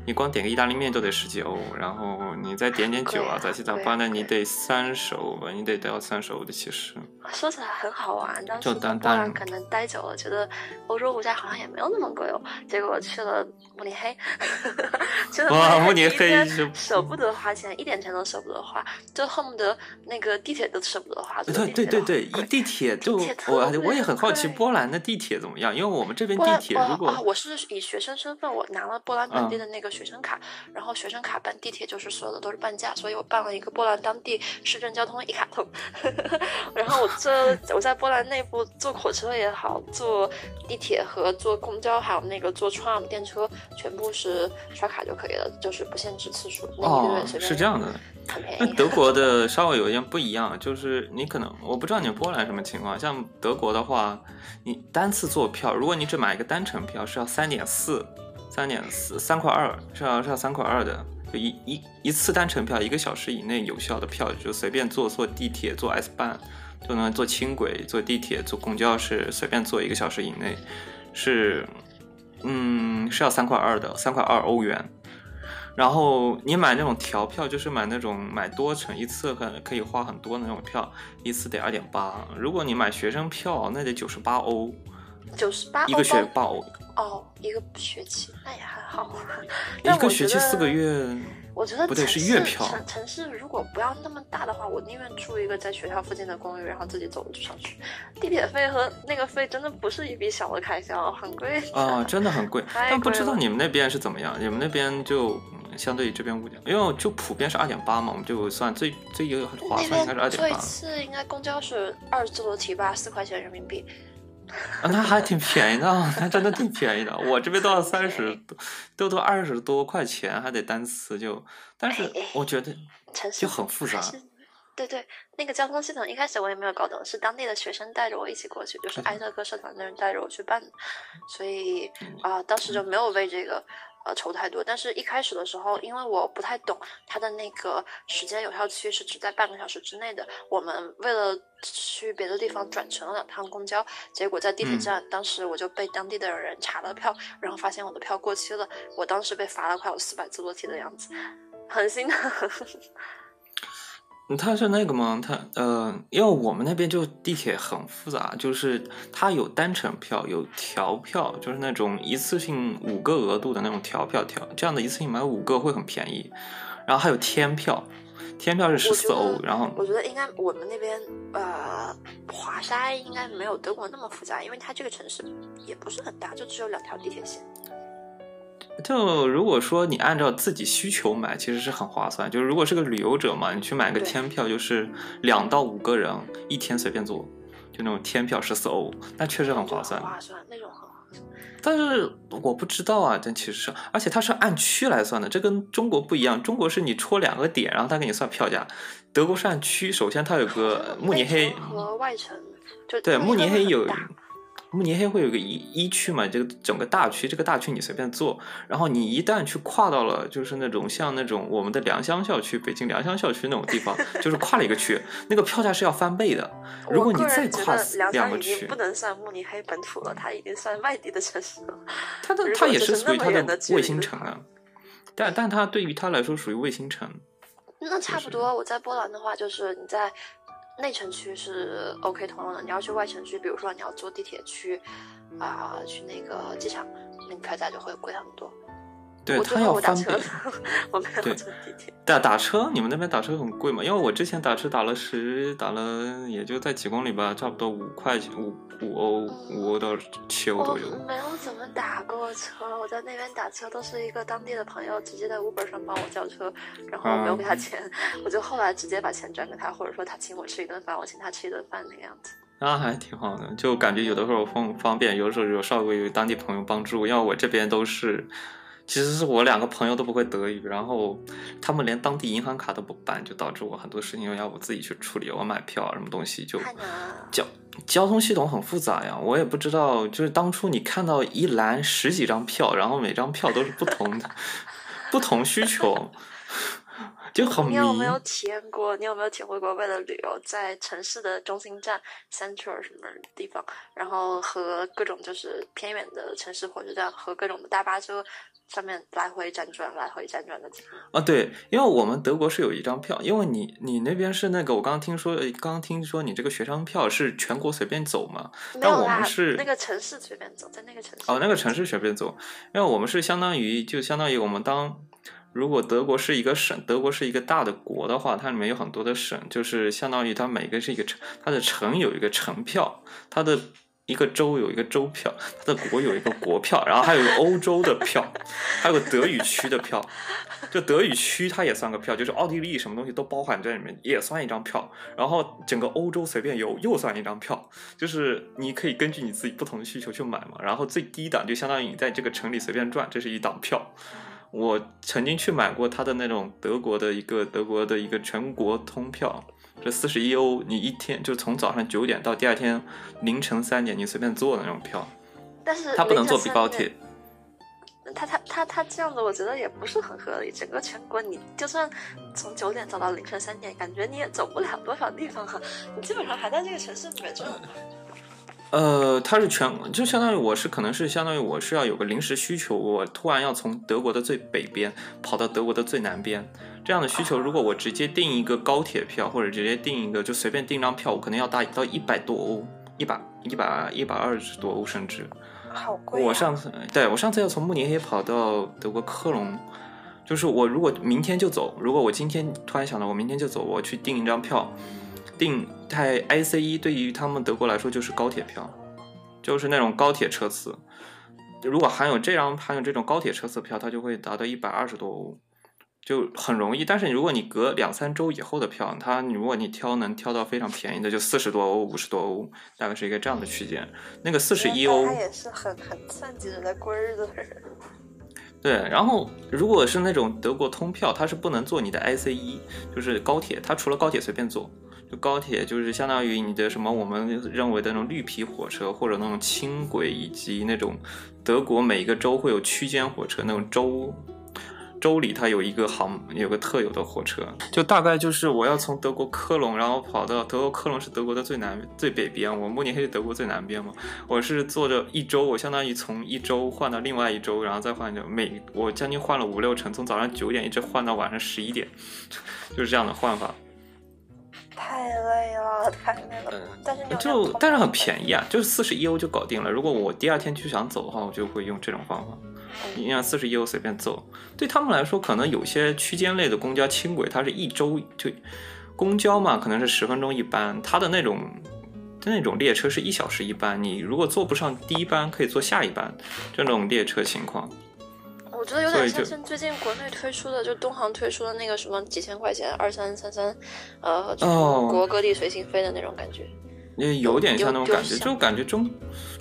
你光点个意大利面都得十几欧，然后你再点点酒啊，杂七杂八的，你得三十欧吧，你得到三十欧的其实。说起来很好玩。当时在就单波兰可能待久了，觉得欧洲物价好像也没有那么贵哦。结果去了慕尼黑，去了哇慕尼黑是舍不得花钱，一点钱都舍不得花，就恨不得那个地铁都舍不得花。坐对对对对，一地铁就我我也很好奇波兰的地铁怎么样，因为我们这边地铁如果哦哦，我是以学生身份，我拿了波兰本地嗯的那个学生卡，然后学生卡办地铁就是所有的都是半价，所以我办了一个波兰当地市政交通一卡通，然后我这我在波兰内部坐火车也好，坐地铁和坐公交，还有那个坐 tram 电车，全部是刷卡就可以了，就是不限制次数，那一个哦月随便是这样的。很便宜。那德国 的稍微有一点不一样，就是你可能我不知道你波兰什么情况，像德国的话，你单次坐票，如果你只买一个单程票，是要三点四，三点四三块二，是要是要三块二的，就一一一次单程票，一个小时以内有效的票，就随便坐坐地铁、坐 S 班，就能坐轻轨、坐地铁、坐公交是随便坐一个小时以内，是嗯是要三块二的，三块二欧元。然后你买那种调票，就是买那种买多程，一次可可以花很多的那种票，一次得二点八。如果你买学生票，那得九十八欧，九十八一个学八欧，哦，一个学期那也还好，一个学期四个。月。我觉得不对是月票城城市如果不要那么大的话，我宁愿住一个在学校附近的公寓，然后自己走路就上去。地铁费和那个费真的不是一笔小的开销，很贵啊，真的很贵。但不知道你们那边是怎么样？你们那边就相对于这边物价，因为就普遍是二点八嘛，我们就算最最有划算应该是二坐一点八。次应该公交是二十多提吧，四块钱人民币。啊，那还挺便宜的，那真的挺便宜的。我这边都要三十多，都都二十多块钱，还得单词就，但是我觉得就很复杂对对，那个交通系统一开始我也没有搞懂，是当地的学生带着我一起过去，就是埃特克社团的人带着我去办的，所以啊、当时就没有为这个呃愁太多。但是一开始的时候，因为我不太懂它的那个时间有效期是只在半个小时之内的，我们为了去别的地方转乘了两趟公交，结果在地铁嗯站，当时我就被当地的人查了票，然后发现我的票过期了，我当时被罚了快有四百字多题的样子，很心疼。嗯它是那个吗？它呃，因为我们那边就地铁很复杂，就是它有单程票，有调票，就是那种一次性五个额度的那种调票调，这样的一次性买五个会很便宜。然后还有天票，天票是十四欧，然后我觉得应该我们那边呃，华沙应该没有德国那么复杂，因为它这个城市也不是很大，就只有两条地铁线。就如果说你按照自己需求买，其实是很划算。就是如果是个旅游者嘛，你去买个天票，就是两到五个人一天随便坐，就那种天票十四欧，那确实很划算。划算，那种很划算。但是我不知道啊，但其实是，而且它是按区来算的，这跟中国不一样。中国是你戳两个点，然后他给你算票价。德国是按区，首先它有个慕尼黑和外城，就对，慕尼黑有慕尼黑会有个一一区嘛，这个整个大区，这个大区你随便坐，然后你一旦去跨到了，就是那种像那种我们的良乡校区，北京良乡校区那种地方，就是跨了一个区，那个票价是要翻倍的。如果你再跨两个区不，能算慕尼黑本土了，它已经算外地的城市了。它的它也是属于它的卫星城啊，但但它对于它来说属于卫星城。那差不多，我在波兰的话，就是你在内城区是 OK 通用的，你要去外城区，比如说你要坐地铁去啊、去那个机场，那票价就会贵很多。对，我最后它要翻倍我打车。，我没有对坐地铁。打打车，你们那边打车很贵吗？因为我之前打车打了十，打了也就在几公里吧，差不多五块钱，五五欧，五欧到七欧我左右。没有怎么打过车，我在那边打车都是一个当地的朋友直接在 Uber 上帮我叫车，然后我没有给他钱，我就后来直接把钱转给他，或者说他请我吃一顿饭，我请他吃一顿饭那个样子。那还挺好的，就感觉有的时候方方便，有的时候有稍微有当地朋友帮助。因为我这边都是，其实是我两个朋友都不会德语，然后他们连当地银行卡都不办，就导致我很多事情要我自己去处理。我买票啊什么东西就。交交通系统很复杂呀，我也不知道，就是当初你看到一栏十几张票，然后每张票都是不同的 不同需求，就很迷。你有没有体验过？你有没有体会过为了旅游，在城市的中心站 Central 什么地方，然后和各种就是偏远的城市火车站和各种的大巴车上面来回辗转、来回辗转的经历？啊，对，因为我们德国是有一张票，因为你你那边是那个，我刚刚听说，呃刚刚听说你这个学生票是全国随便走嘛？但我们是那个城市随便走，在那个城市哦，那个城市随便走，因为我们是相当于就相当于我们当如果德国是一个省，德国是一个大的国的话，它里面有很多的省，就是相当于它每个是一个城，它的城有一个城票，它的一个州有一个州票，它的国有一个国票，然后还有一个欧洲的票，还有个德语区的票。就德语区它也算个票，就是奥地利什么东西都包含在里面，也算一张票。然后整个欧洲随便游又算一张票，就是你可以根据你自己不同的需求去买嘛。然后最低档就相当于你在这个城里随便转，这是一档票。我曾经去买过他的那种德国的一个德国的一个全国通票，这四十一欧，你一天就从早上九点到第二天凌晨三点，你随便坐的那种票，但是它不能坐比高铁点。。他他他他这样子，我觉得也不是很合理。整个全国，你就算从九点走到凌晨三点，感觉你也走不了多少地方啊。你基本上还在这个城市里面转。呃，它是全，就相当于我是可能是相当于我是要有个临时需求，我突然要从德国的最北边跑到德国的最南边，这样的需求，如果我直接订一个高铁票或者直接订一个就随便订张票，我可能要达到一百多欧，一百一百一百二十多欧甚至。好贵、啊！我上次对我上次要从慕尼黑跑到德国科隆，就是我如果明天就走，如果我今天突然想到我明天就走，我去订一张票，订在 ICE 对于他们德国来说就是高铁票，就是那种高铁车次。如果含有这张含有这种高铁车次票，它就会达到一百二十多欧。就很容易。但是如果你隔两三周以后的票，它如果你挑能挑到非常便宜的，就四十多欧、五十多欧，大概是一个这样的区间。那个四十一欧他，也是很很算计人在过日子的人。对。然后如果是那种德国通票，它是不能坐你的 ICE，就是高铁，它除了高铁随便坐。就高铁就是相当于你的什么我们认为的那种绿皮火车，或者那种轻轨，以及那种德国每一个州会有区间火车那种州。州里它有一个航有个特有的火车，就大概就是我要从德国科隆，然后跑到德国科隆是德国的最南最北边，我慕尼黑是德国最南边嘛。我是坐着一周，我相当于从一周换到另外一周，然后再换着每我将近换了五六程，从早上九点一直换到晚上十一点，就是这样的换法。太累了，太累了。但是就但是很便宜啊，就是四十一欧就搞定了。如果我第二天就想走的话，我就会用这种方法。你像四十一欧随便走，对他们来说，可能有些区间类的公交轻轨，它是一周就公交嘛，可能是十分钟一班，它的那种那种列车是一小时一班，你如果坐不上第一班，可以坐下一班，这种列车情况。我觉得有点像像是最近国内推出的，就东航推出的那个什么几千块钱二三三三，呃，全哦国各地随心飞的那种感觉。也有点像那种感觉，就感觉中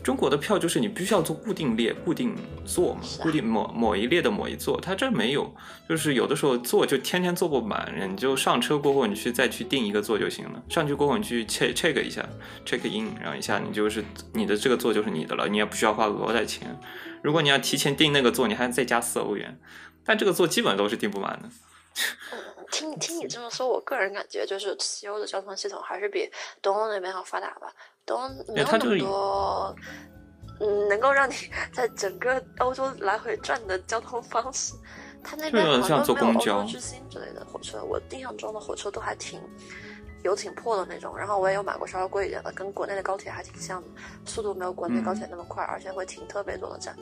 中国的票就是你必须要坐固定列、固定座嘛，固定某某一列的某一座，它这没有，就是有的时候坐就天天坐不满，你就上车过后你去再去订一个座就行了，上去过后你去 check check 一下，check in，然后一下你就是你的这个座就是你的了，你也不需要花额外的钱。如果你要提前订那个座，你还再加四欧元，但这个座基本都是订不满的。听听你这么说，我个人感觉就是西欧的交通系统还是比东欧那边要发达吧。东欧没有那么多，嗯，能够让你 在整个欧洲来回转的交通方式。他那边好像没有欧洲之星之类的火车，我印象中的火车都还挺有挺破的那种。然后我也有买过稍微贵一点的，跟国内的高铁还挺像的，速度没有国内高铁那么快，而且会停特别多的站。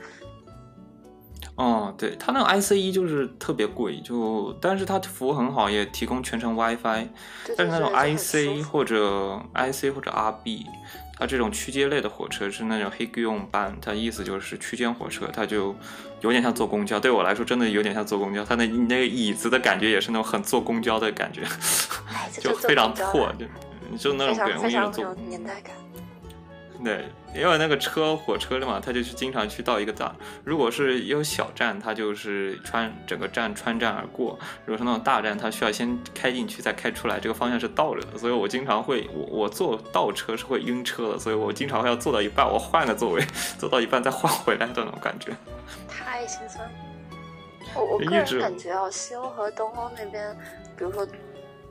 哦，对，它那个 ICE 就是特别贵，就但是它服务很好，也提供全程 WiFi。但是那种 IC 或者 IC 或者 RB，它这种区间类的火车是那种黑 g 用班，它意思就是区间火车，它就有点像坐公交。对我来说，真的有点像坐公交。它那那个椅子的感觉也是那种很坐公交的感觉，就非常破，就就那种感觉，常非常有坐有年代感。对，因为那个车火车的嘛，它就是经常去到一个站。如果是有小站，它就是穿整个站穿站而过；如果是那种大站，它需要先开进去再开出来，这个方向是倒着的。所以我经常会，我我坐倒车是会晕车的，所以我经常会要坐到一半，我换个座位，坐到一半再换回来的那种感觉。太心酸。我我个人感觉啊，西欧和东欧那边，比如说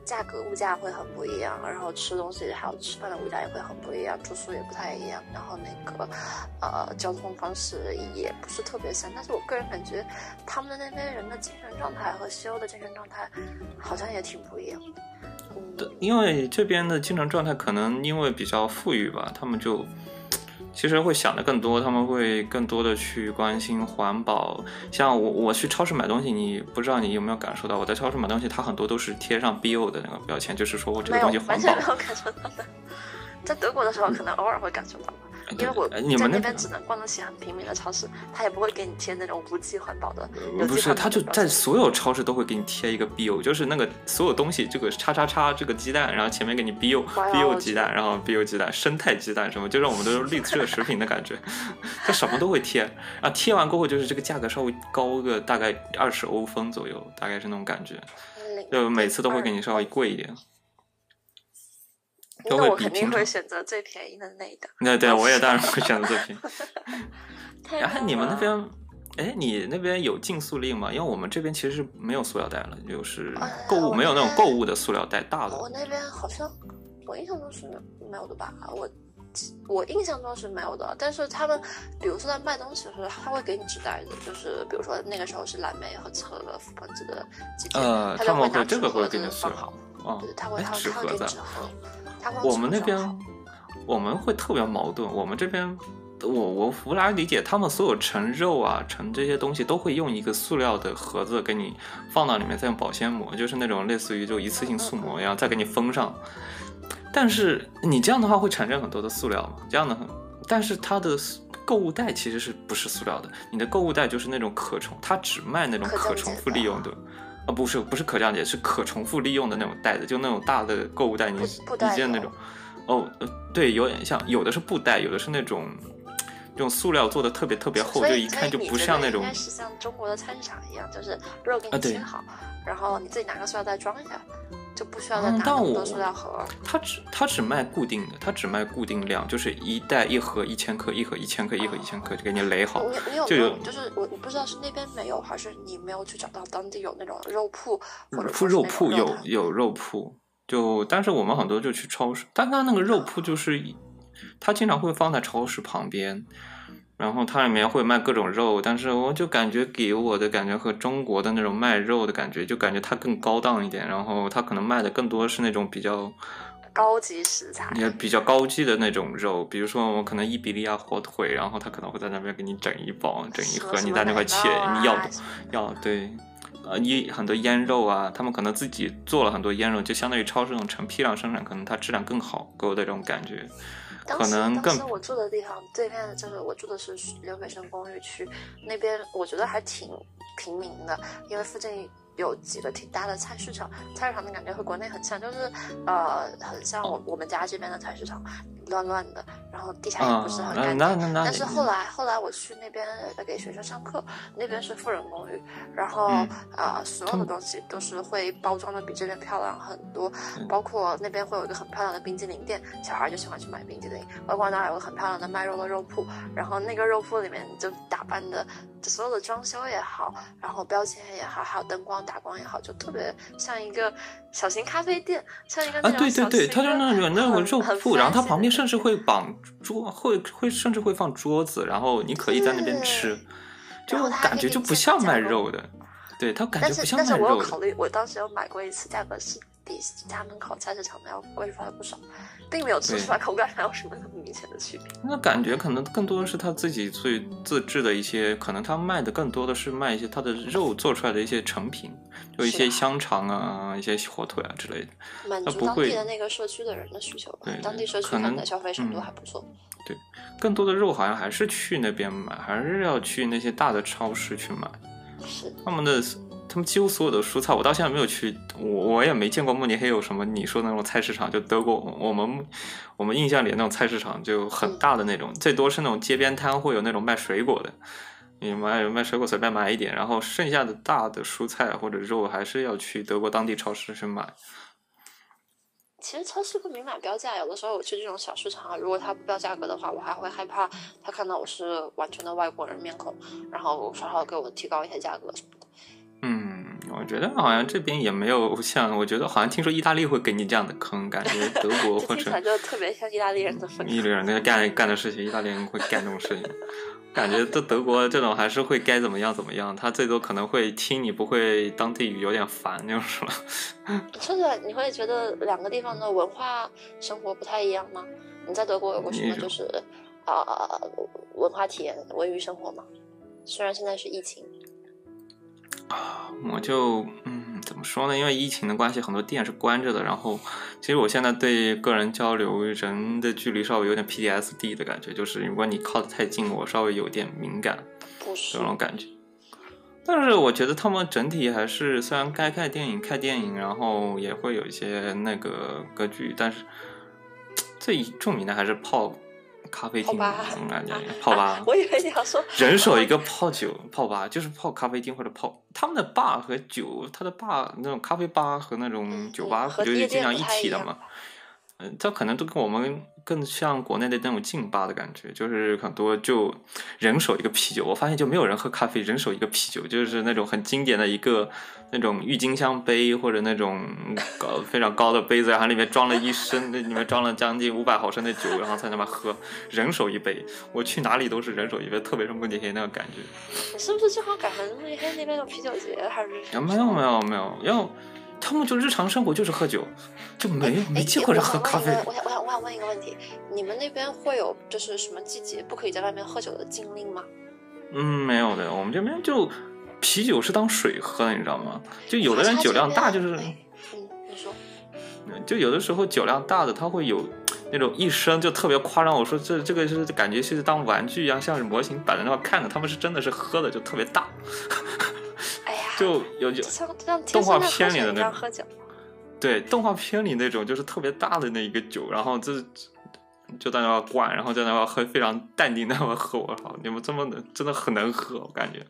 价格物价会很不一样，然后吃东西还有吃饭的物价也会很不一样，住宿也不太一样，然后那个呃交通方式也不是特别像。但是我个人感觉，他们的那边人的精神状态和西欧的精神状态好像也挺不一样的。嗯，因为这边的精神状态可能因为比较富裕吧，他们就其实会想的更多，他们会更多的去关心环保。像我我去超市买东西，你不知道你有没有感受到，我在超市买东西，它很多都是贴上 bio 的那个标签，就是说我这个东西环保完全没。有感受到的。在德国的时候，可能偶尔会感受到吧，因为我哎你们那在那边只能逛那些很平民的超市，他也不会给你贴那种无机环保的。不是，他就在所有超市都会给你贴一个 bio，就是那个所有东西，这个叉叉叉这个鸡蛋，然后前面给你 bio bio 鸡蛋，然后 bio 鸡蛋，生态鸡蛋什么，就让我们都是绿色食品的感觉，他什么都会贴，然后贴完过后就是这个价格稍微高个大概二十欧分左右，大概是那种感觉，就每次都会给你稍微贵一点。都会那我肯定会选择最便宜的那的。那对，我也当然会选择最便宜 然后你们那边，哎，你那边有禁塑令吗？因为我们这边其实是没有塑料袋了，就是哎购物我没有那种购物的塑料袋，大的。我那边好像，我印象中是没有的吧？我我印象中是没有的。但是他们，比如说在卖东西的时候，他会给你纸袋子，就是比如说那个时候是蓝莓和车和覆盆子的季节，呃，他们会这个会给你子放好塑料。。哦对，他会哎纸盒子啊他会给纸。盒，他会我们那边我们会特别矛盾。我们这边，我我无来理解，他们所有盛肉啊、盛这些东西都会用一个塑料的盒子给你放到里面，再用保鲜膜，就是那种类似于就一次性塑膜一样，再给你封上。但是你这样的话会产生很多的塑料嘛？这样的很，但是它的购物袋其实是不是塑料的？你的购物袋就是那种可重，它只卖那种可重复利用的。啊，不是不是可降解，是可重复利用的那种袋子，就那种大的购物袋，你你见那种，哦，呃对，有点像，有的是布袋，有的是那种，这种塑料做的特别特别厚，就一看就不像那种应该是像中国的菜市场一样，就是肉给你切好，然后你自己拿个塑料袋装一下，就不需要那么多塑料盒。它只它只卖固定的，它只卖固定量，就是一袋一盒一千克，一盒一千克，一盒一千克，就给你垒好。你你有就有没有就是我我不知道是那边没有，还是你没有去找到当地有那种肉铺或者铺肉铺有摊有肉铺，就但是我们很多就去超市，但它那个肉铺就是一它经常会放在超市旁边，然后它里面会卖各种肉，但是我就感觉给我的感觉和中国的那种卖肉的感觉，就感觉它更高档一点，然后它可能卖的更多是那种比较高级食材。也比较高级的那种肉，比如说我可能伊比利亚火腿，然后他可能会在那边给你整一包、整一盒，你在那块切，啊你要要对，呃，一很多腌肉啊，他们可能自己做了很多腌肉，就相当于超市那种成批量生产，可能它质量更好，给我的这种感觉，可当时能更当时我住的地方对面就是我住的是留学生公寓区，那边我觉得还挺平民的，因为附近有几个挺大的菜市场，菜市场的感觉和国内很像，就是呃很像我我们家这边的菜市场，乱乱的，然后地下也啊不是很，干净。那那那，但是后来后来我去那边呃给学生上课，那边是富人公寓，然后嗯啊、所有的东西都是会包装的比这边漂亮很多，包括那边会有一个很漂亮的冰激凌店，小孩就喜欢去买冰激凌，包括那儿有个很漂亮的卖肉的肉铺，然后那个肉铺里面就打扮的，所有的装修也好，然后标签也好，还有灯光打光也好，就特别像一个小型咖啡店，像一个那啊，种对对对，小型的它就那种那种很很肉铺，然后它旁边的甚至会绑桌，会会甚至会放桌子，然后你可以在那边吃，就感觉就不像卖肉的，对，它感觉不像是但是我有。考虑，我当时有买过一次，价格是比家门口菜市场的要贵出来不少，并没有吃出来口感上有什么很明显的区别。那感觉可能更多的是他自己最自制的一些，可能他卖的更多的是卖一些他的肉做出来的一些成品，就一些香肠啊、一些火腿啊之类的。满足当地的那个社区的人的需求吧对，当地社区可能的消费程度嗯还不错。对更多的肉好像还是去那边买，还是要去那些大的超市去买。是，他们的他们几乎所有的蔬菜，我到现在没有去，我我也没见过慕尼黑有什么你说的那种菜市场，就德国我们我们印象里的那种菜市场就很大的那种，最多是那种街边摊会有那种卖水果的，你买卖水果随便买一点，然后剩下的大的蔬菜或者肉还是要去德国当地超市去买。其实超市会明码标价，有的时候我去这种小市场啊，如果他不标价格的话，我还会害怕他看到我是完全的外国人面孔，然后稍稍给我提高一些价格什么的。嗯，我觉得好像这边也没有像，我觉得好像听说意大利会给你这样的坑，感觉德 国或者就特别像意大利人的风格。意大利人干干的事情，意大利人会干这种事情。感觉在德国这种还是会该怎么样怎么样，他最多可能会听你不会当地语有点烦，就是了。说起来，你会觉得两个地方的文化生活不太一样吗？你在德国有过什么就是啊、文化体验、文娱生活吗？虽然现在是疫情，我就嗯，怎么说呢？因为疫情的关系，很多店是关着的。然后，其实我现在对个人交流人的距离稍微有点 PDSD 的感觉，就是如果你靠得太近，我稍微有点敏感这种感觉。但是我觉得他们整体还是，虽然该看电影看电影，然后也会有一些那个歌剧，但是 最著名的还是泡咖啡厅，泡吧我感觉泡吧。啊 我以为你要说人手一个泡酒泡吧，就是泡咖啡厅或者泡他们的吧和酒，他的吧那种咖啡吧和那种嗯酒吧不就是经常一不太一样体的嘛？嗯，它可能都跟我们更像国内的那种劲霸的感觉，就是很多就人手一个啤酒，我发现就没有人喝咖啡，人手一个啤酒，就是那种很经典的一个那种郁金香杯或者那种高非常高的杯子，然后里面装了一升，那里面装了将近五百毫升的酒，然后在那边喝，人手一杯，我去哪里都是人手一杯，特别是慕尼黑那个感觉。你是不是正好赶上慕尼黑那边有啤酒节，还是啊，没有没有没有，要他们就日常生活就是喝酒，就没有没哎见过人喝咖啡。我想我想我想问一个问题，你们那边会有就是什么季节不可以在外面喝酒的禁令吗？嗯，没有的，我们这边就啤酒是当水喝的，你知道吗？就有的人酒量大，就是哎嗯，你说就有的时候酒量大的他会有。那种一升就特别夸张，我说这这个是感觉是当玩具一样，像是模型摆在那块看着，他们是真的是喝的就特别大。就有就像像动画片里的那种。对，动画片里那种就是特别大的那一个酒，然后这就在那块灌，然后在那块喝，非常淡定的那么喝。我靠，你们这么能，真的很能喝，我感觉。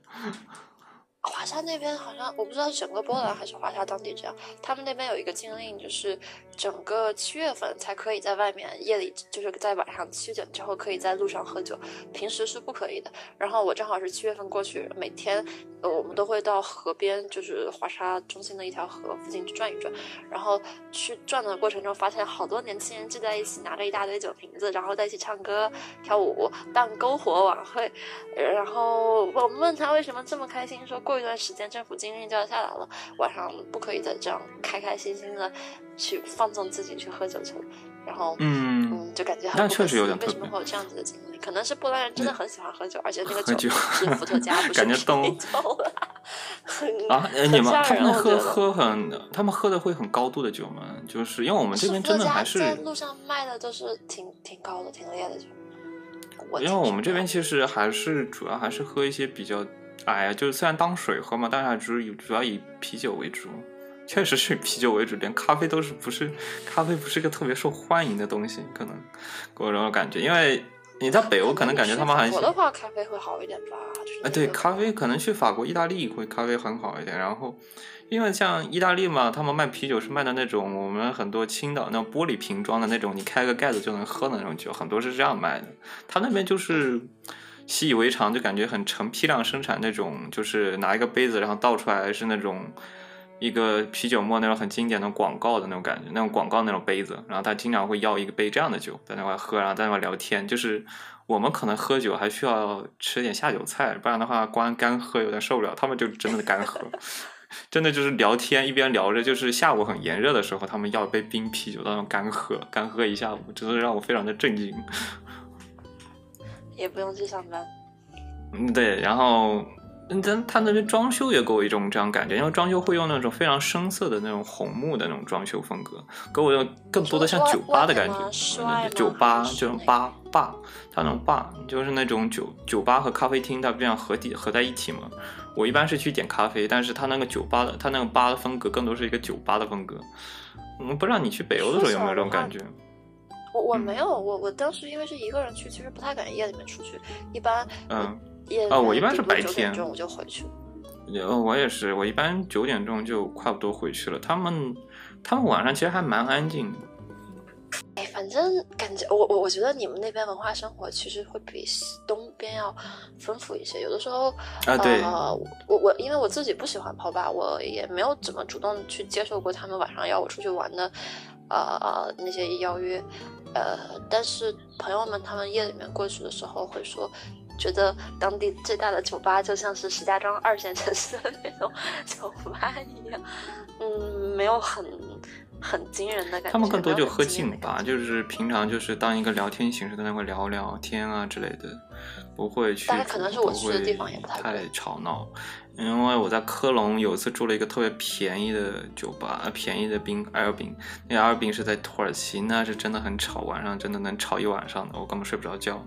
华沙那边好像我不知道是整个波兰还是华沙当地这样，他们那边有一个禁令，就是整个七月份才可以在外面夜里，就是在晚上七点之后可以在路上喝酒，平时是不可以的。然后我正好是七月份过去，每天我们都会到河边，就是华沙中心的一条河附近去转一转，然后去转的过程中发现好多年轻人聚在一起，拿着一大堆酒瓶子，然后在一起唱歌跳舞办篝火晚会，然后我们问他为什么这么开心，说过一段时间政府禁令就要下来了，晚上不可以再这样开开心心的去放纵自己去喝酒去了。然后，嗯，嗯，就感觉很那确实有点为什么会有这样子的经历？可能是波兰人真的很喜欢喝酒，而且那个酒是伏特加，不是啤酒啊，你们他们喝喝很，他们喝的会很高度的酒吗？就是因为我们这边真的还是，在路上卖的都是挺挺高的、挺烈的酒。因为我们这边其实还是主要还是喝一些比较，哎呀，就是虽然当水喝嘛，但是还是以主要以啤酒为主。确实是以啤酒为主，连咖啡都是不是咖啡不是一个特别受欢迎的东西，可能给我这种感觉。因为你在北欧可能感觉他们还法国的话，咖啡会好一点吧？对，咖啡可能去法国、意大利会咖啡很好一点。然后，因为像意大利嘛，他们卖啤酒是卖的那种我们很多青岛那种玻璃瓶装的那种，你开个盖子就能喝的那种酒，很多是这样卖的。他那边就是习以为常，就感觉很成批量生产那种，就是拿一个杯子，然后倒出来是那种。一个啤酒沫那种很经典的广告的那种感觉，那种广告那种杯子，然后他经常会要一个杯这样的酒在那块喝，然后在那块聊天。就是我们可能喝酒还需要吃点下酒菜，不然的话光干喝有点受不了。他们就真的干喝，真的就是聊天，一边聊着，就是下午很炎热的时候，他们要一杯冰啤酒，那种干喝，干喝一下午，真的让我非常的震惊。也不用去上班。嗯，对，然后。嗯，但他那边装修也给我一种这样感觉，因为装修会用那种非常深色的那种红木的那种装修风格，给我有更多的像酒吧的感觉。酒吧这种吧吧，它那种吧就是那种酒酒吧和咖啡厅，它不这样合体合在一起嘛。我一般是去点咖啡，但是它那个酒吧的，它那个吧的风格更多是一个酒吧的风格。嗯，不知道你去北欧的时候有没有这种感觉？我我没有，我我当时因为是一个人去，其实不太敢夜里面出去，一般嗯。夜啊，我一般是白天，九点钟我就回去了。呃，我也是，我一般九点钟就差不多回去了。他们，他们晚上其实还蛮安静的。哎，反正感觉我我我觉得你们那边文化生活其实会比东边要丰富一些。有的时候啊，对，呃，我我因为我自己不喜欢泡吧，我也没有怎么主动去接受过他们晚上要我出去玩的，呃那些邀约，呃，但是朋友们他们夜里面过去的时候会说。觉得当地最大的酒吧就像是石家庄二线城市的那种 酒吧一样，嗯，没有很很惊人的感觉。他们更多就喝劲劲吧，就是平常就是当一个聊天形式在那块聊聊天啊之类的，不会去，大概可能是我去的地方也不太太吵闹。因为我在科隆有一次住了一个特别便宜的酒吧，便宜的宾 L 宾，那 L 宾是在土耳其，那是真的很吵，晚上真的能吵一晚上的，我根本睡不着觉。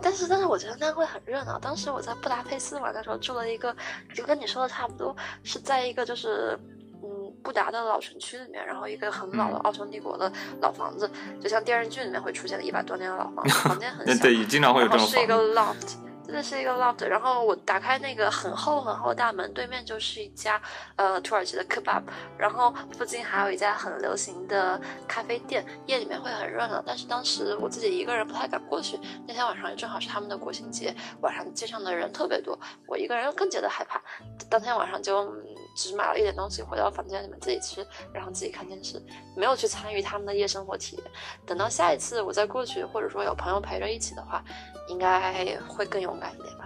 但是，但是我觉得那会很热闹。当时我在布达佩斯玩的时候，住了一个，就跟你说的差不多，是在一个就是，嗯，布达的老城区里面，然后一个很老的奥匈帝国的老房子，就像电视剧里面会出现的一百多年的老房子，房间很小，对，经常会有这种然后是一个。loft，真的是一个 loft。然后我打开那个很厚很厚大门，对面就是一家呃土耳其的 kebab，然后附近还有一家很流行的咖啡店，夜里面会很热闹。但是当时我自己一个人不太敢过去，那天晚上也正好是他们的国庆节，晚上街上的人特别多，我一个人更觉得害怕。当天晚上就、只买了一点东西，回到房间里面自己吃，然后自己看电视，没有去参与他们的夜生活体验。等到下一次我再过去，或者说有朋友陪着一起的话，应该会更勇敢一点吧。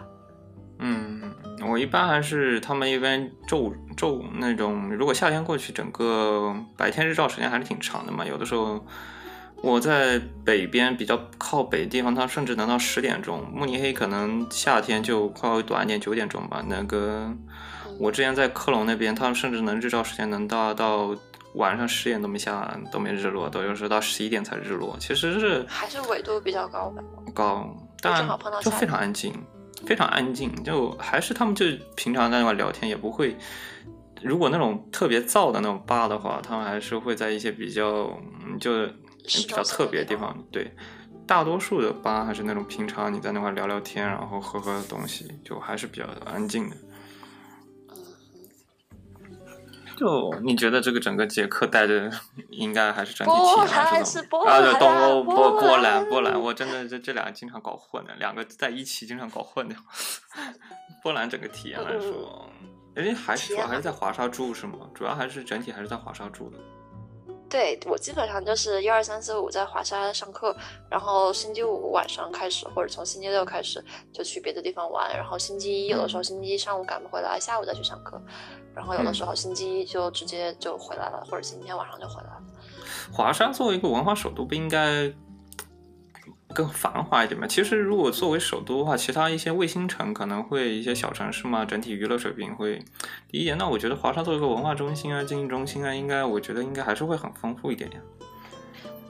嗯，我一般还是他们一般昼昼那种，如果夏天过去，整个白天日照时间还是挺长的嘛。有的时候我在北边比较靠北的地方，它甚至能到十点钟。慕尼黑可能夏天就快会短一点，九点钟吧。那个我之前在科隆那边，他们甚至能日照时间能到到晚上十点都没下都没日落，都有时候到十一点才日落。其实是还是纬度比较高吧。高，正但好碰到就非常安静，非常安静，就还是他们就平常在那块聊天，也不会。如果那种特别燥的那种吧的话，他们还是会在一些比较嗯就比较特别的地方。对，大多数的吧还是那种平常你在那块聊聊天，然后喝喝东西，就还是比较安静的。就你觉得这个整个杰克带着 应该还是整体体验还是怎么？啊，对，东欧波波兰波兰，我真的这这俩经常搞混的，两个在一起经常搞混的。波兰整个体验来说，人家，还是主要还是在华沙住是吗？主要还是整体还是在华沙住的。对我基本上就是一二三四五在华沙上课，然后星期五晚上开始，或者从星期六开始就去别的地方玩，然后星期一有的时候星期一上午赶不回来，下午再去上课。然后有的时候星期一就直接就回来了，或者星期天晚上就回来了。华沙作为一个文化首都，不应该更繁华一点嘛？其实如果作为首都的话，其他一些卫星城可能会一些小城市嘛，整体娱乐水平会低一点。那我觉得华沙作为一个文化中心啊、经济中心啊，应该我觉得应该还是会很丰富一点呀。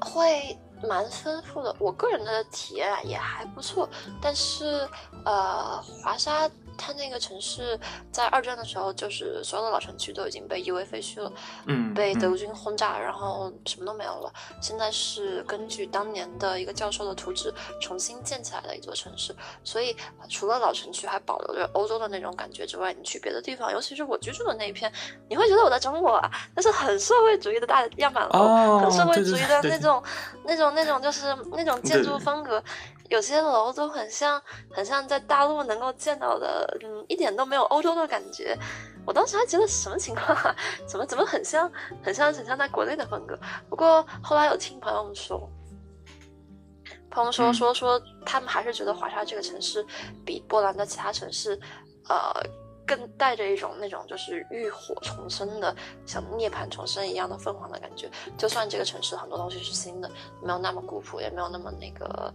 会蛮丰富的，我个人的体验也还不错。但是呃，华沙。它那个城市在二战的时候，就是所有的老城区都已经被夷为废墟了，嗯，被德军轰炸，然后什么都没有了。现在是根据当年的一个教授的图纸重新建起来的一座城市，所以除了老城区还保留着欧洲的那种感觉之外，你去别的地方，尤其是我居住的那一片，你会觉得我在中国啊，那是很社会主义的大样板楼，很社会主义的那种、那种、那种，就是那种建筑风格。有些楼都很像，很像在大陆能够见到的，嗯，一点都没有欧洲的感觉。我当时还觉得什么情况啊？怎么怎么很像，很像很像在国内的风格。不过后来有听朋友们说，朋友们说说说，他们还是觉得华沙这个城市比波兰的其他城市，呃。更带着一种那种就是浴火重生的，像涅槃重生一样的凤凰的感觉。就算这个城市很多东西是新的，没有那么古朴，也没有那么那个，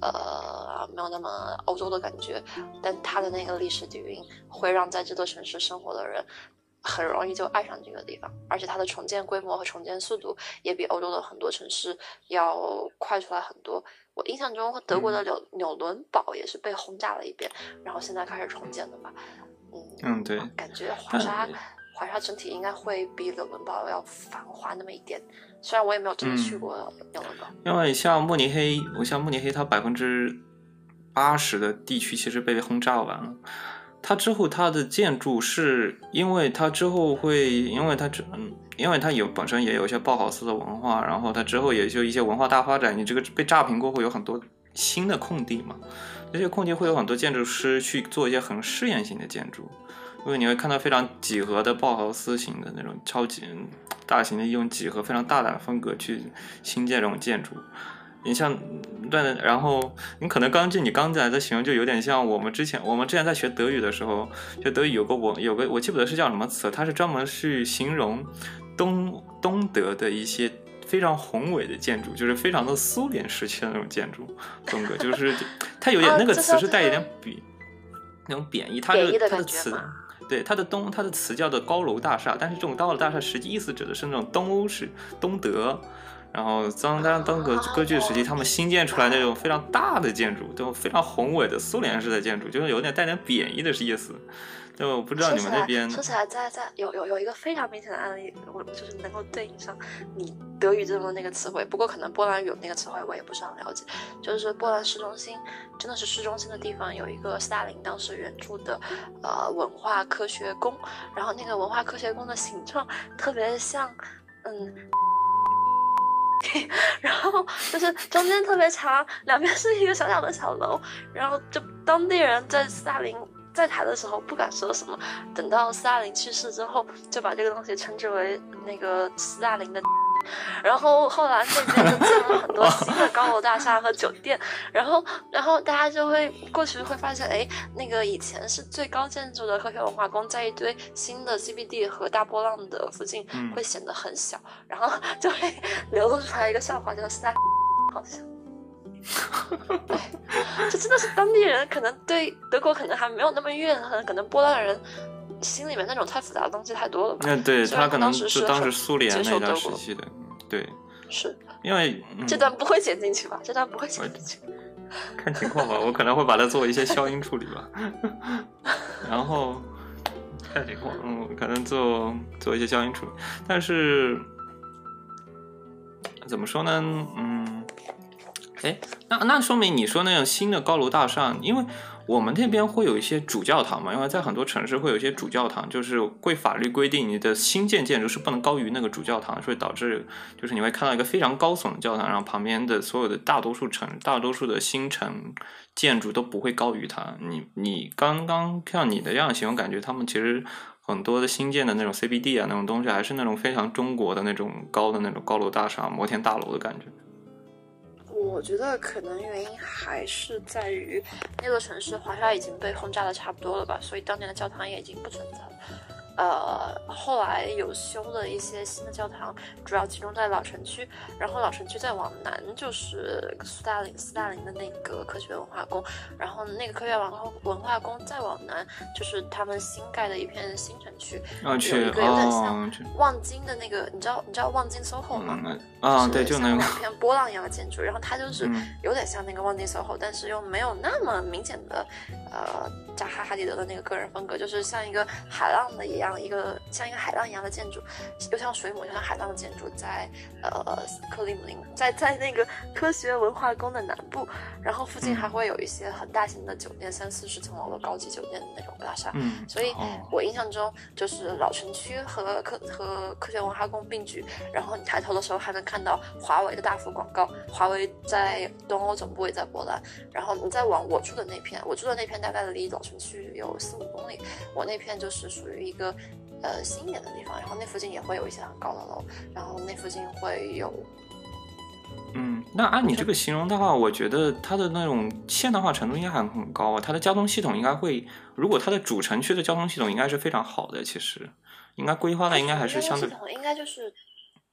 呃，没有那么欧洲的感觉，但它的那个历史底蕴会让在这座城市生活的人很容易就爱上这个地方。而且它的重建规模和重建速度也比欧洲的很多城市要快出来很多。我印象中，德国的纽纽伦堡也是被轰炸了一遍，然后现在开始重建的嘛。嗯，对，感觉华沙，华沙整体应该会比纽伦堡要繁华那么一点。虽然我也没有真的去过纽伦堡，因为像慕尼黑，我像慕尼黑，它百分之八十的地区其实被轰炸完了。它之后它的建筑是因为它之后会，因为它这，嗯，因为它有本身也有一些包豪斯的文化，然后它之后也就一些文化大发展。你这个被炸平过后，有很多新的空地嘛。这些空地会有很多建筑师去做一些很试验性的建筑，因为你会看到非常几何的鲍豪斯型的那种超级大型的用几何非常大胆的风格去新建这种建筑。你像对，然后你可能刚进，你刚进来的形容就有点像我们之前我们之前在学德语的时候，学德语有个我有个我记不得是叫什么词，它是专门去形容东东德的一些。非常宏伟的建筑，就是非常的苏联时期的那种建筑风格，就是 它有点那个词是带一点贬那种贬义，它的它的词对它的东它的词叫做高楼大厦，但是这种高楼大厦实际意思指的是那种东欧式东德，然后当当当个割据时期他们新建出来那种非常大的建筑，都非常宏伟的苏联式的建筑，就是有点带点贬义的意思。就我不知道你们那边说起来，在在有有有一个非常明显的案例，我就是能够对应上你德语中的那个词汇。不过可能波兰语那个词汇，我也不是很了解。就是波兰市中心，真的是市中心的地方，有一个斯大林当时援助的呃文化科学宫，然后那个文化科学宫的形状特别像嗯，然后就是中间特别长，两边是一个小小的小楼，然后就当地人在斯大林。在台的时候不敢说什么，等到斯大林去世之后，就把这个东西称之为那个斯大林的。然后后来那边就建了很多新的高楼大厦和酒店，然后然后大家就会过去会发现，哎，那个以前是最高建筑的科学文化宫，在一堆新的 CBD 和大波浪的附近会显得很小，然后就会 流露出来一个笑话，叫斯大好像。对，这真的是当地人可能对德国可能还没有那么怨恨，可能波兰人心里面那种太复杂的东西太多了吧？嗯，对他可能是当时苏联那段时期的，对，是因为这段不会剪进去吧？这段不会剪进去。看情况吧，我可能会把它做一些消音处理吧。然后看情况，嗯，可能做做一些消音处理。但是怎么说呢？嗯，哎，那那说明你说那种新的高楼大厦，因为。我们那边会有一些主教堂嘛，因为在很多城市会有一些主教堂，就是规法律规定你的新建建筑是不能高于那个主教堂，所以导致就是你会看到一个非常高耸的教堂，然后旁边的所有的大多数城、大多数的新城建筑都不会高于它。你你刚刚像你的这样形容，感觉他们其实很多的新建的那种 CBD 啊那种东西，还是那种非常中国的那种高的那种高楼大厦、摩天大楼的感觉。我觉得可能原因还是在于那座城市华沙已经被轰炸的差不多了吧，所以当年的教堂也已经不存在了。呃，后来有修了一些新的教堂，主要集中在老城区。然后老城区再往南就是斯大林斯大林的那个科学文化宫，然后那个科学文化文化宫再往南就是他们新盖的一片新城区，有一个有点像望京的那个，你知道你知道望京 SOHO 吗？啊，对，就那个两片波浪一样的建筑，然后它就是有点像那个望京 SOHO，但是又没有那么明显的呃扎哈哈迪德的那个个人风格，就是像一个海浪的一。样一个像一个海浪一样的建筑，又像水母又像海浪的建筑，在呃克里姆林，在在那个科学文化宫的南部，然后附近还会有一些很大型的酒店，三四十层楼的高级酒店的那种大厦。嗯，所以我印象中就是老城区和科和科学文化宫并举，然后你抬头的时候还能看到华为的大幅广告，华为在东欧总部也在波兰。然后你再往我住的那片，我住的那片大概离老城区有四五公里，我那片就是属于一个。呃，新一点的地方，然后那附近也会有一些很高的楼，然后那附近会有，嗯，那按你这个形容的话，我觉得它的那种现代化程度应该还很高啊。它的交通系统应该会，如果它的主城区的交通系统应该是非常好的，其实应该规划的应该还是相对，应该就是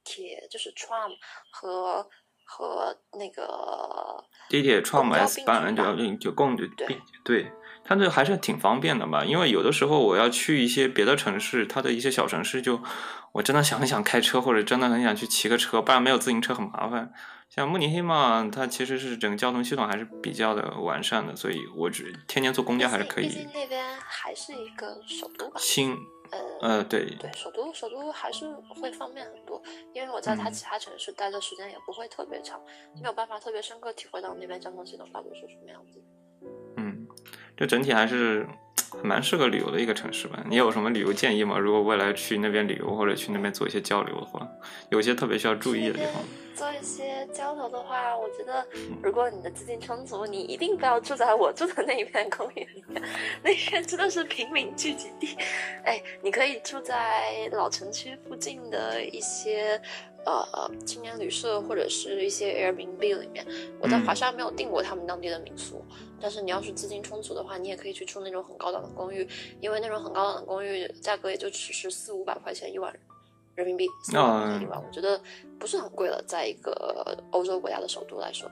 铁，就是 tram 和和那个地铁 tram S 班就就共就对对。它这还是挺方便的吧？因为有的时候我要去一些别的城市，它的一些小城市，就我真的想很想开车，或者真的很想去骑个车，不然没有自行车很麻烦。像慕尼黑嘛，它其实是整个交通系统还是比较的完善的，所以我只天天坐公交还是可以。毕竟那边还是一个首都吧。新，呃呃，对对，首都首都还是会方便很多，因为我在它其他城市待的时间也不会特别长，没有办法特别深刻体会到那边交通系统到底是什么样子。就整体还是蛮适合旅游的一个城市吧。你有什么旅游建议吗？如果未来去那边旅游或者去那边做一些交流的话，有些特别需要注意的地方。做一些交流的话，我觉得如果你的资金充足，你一定不要住在我住的那一片公寓里面，那边真的是平民聚集地。哎，你可以住在老城区附近的一些。呃，青年旅社或者是一些 Airbnb 里面，我在华沙没有订过他们当地的民宿。但是你要是资金充足的话，你也可以去住那种很高档的公寓，因为那种很高档的公寓价格也就只是四五百块钱一晚人民币，四五百块钱一晚，我觉得不是很贵了，在一个欧洲国家的首都来说。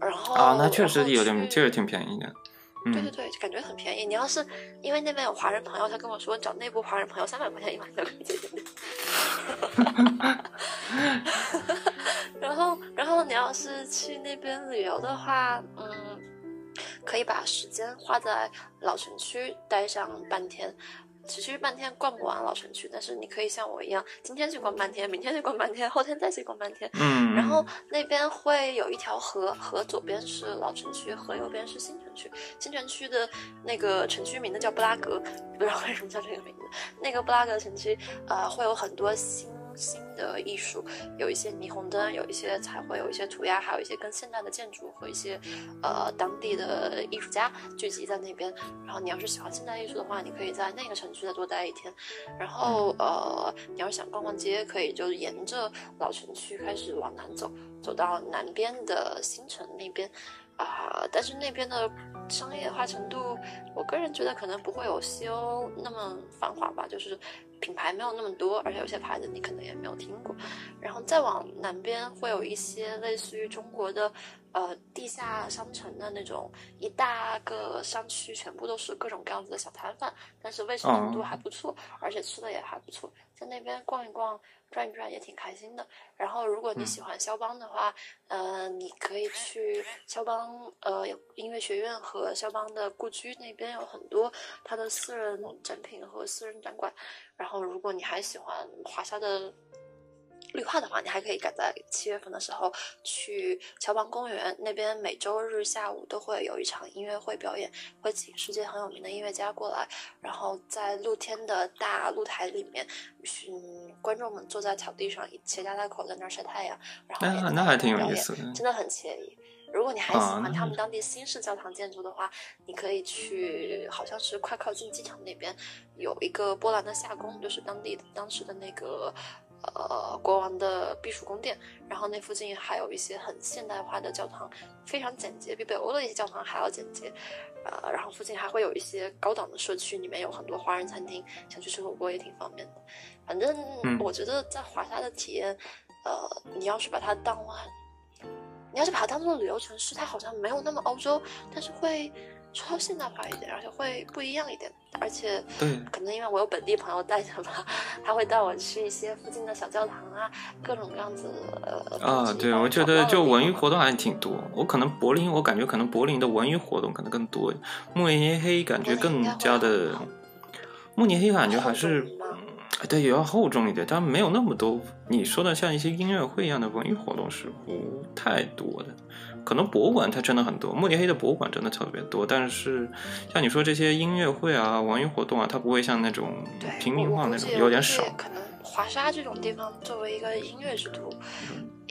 然后啊，那确实有点，确实挺便宜的。对对对，感觉很便宜。你要是因为那边有华人朋友，他跟我说找内部华人朋友三百块钱一晚就可以解决。然后，然后你要是去那边旅游的话，嗯，可以把时间花在老城区待上半天。其实半天逛不完老城区，但是你可以像我一样，今天去逛半天，明天去逛半天，后天再去逛半天。嗯，然后那边会有一条河，河左边是老城区，河右边是新城区。新城区的那个城区名字叫布拉格，不知道为什么叫这个名字。那个布拉格城区，呃，会有很多新。新的艺术有一些霓虹灯，有一些彩绘，有一些涂鸦，还有一些跟现代的建筑和一些呃当地的艺术家聚集在那边。然后你要是喜欢现代艺术的话，你可以在那个城区再多待一天。然后呃，你要是想逛逛街，可以就沿着老城区开始往南走，走到南边的新城那边啊。但是那边的商业化程度，我个人觉得可能不会有西欧那么繁华吧，就是。品牌没有那么多，而且有些牌子你可能也没有听过。然后再往南边会有一些类似于中国的，呃，地下商城的那种一大个商区，全部都是各种各样子的小摊贩，但是卫生程度还不错，而且吃的也还不错，在那边逛一逛。转一转也挺开心的。然后，如果你喜欢肖邦的话，呃，你可以去肖邦呃音乐学院和肖邦的故居那边有很多他的私人展品和私人展馆。然后，如果你还喜欢华沙的。绿化的话，你还可以赶在七月份的时候去乔邦公园那边，每周日下午都会有一场音乐会表演，会请世界很有名的音乐家过来，然后在露天的大露台里面，嗯，观众们坐在草地上，携家带口在那儿晒太阳，然后那那还挺有意思的，真的很惬意。如果你还喜欢他们当地新式教堂建筑的话，你可以去，好像是快靠近机场那边有一个波兰的夏宫，就是当地当时的那个。呃，国王的避暑宫殿，然后那附近还有一些很现代化的教堂，非常简洁，比北欧的一些教堂还要简洁。呃，然后附近还会有一些高档的社区，里面有很多华人餐厅，想去吃火锅也挺方便的。反正我觉得在华沙的体验，呃，你要是把它当，你要是把它当做旅游城市，它好像没有那么欧洲，但是会。稍现代化一点，而且会不一样一点，而且对，可能因为我有本地朋友带着嘛，他会带我去一些附近的小教堂啊，各种各样子。啊，对，我觉得就文娱活动还挺多。我可能柏林，我感觉可能柏林的文娱活动可能更多。慕尼黑感觉更加的，慕尼黑感觉还是，对，也要厚重一点，但没有那么多。你说的像一些音乐会一样的文娱活动是不太多的。可能博物馆它真的很多，慕尼黑的博物馆真的特别多。但是像你说这些音乐会啊、文娱活动啊，它不会像那种平民化那种有点少。可能华沙这种地方作为一个音乐之都。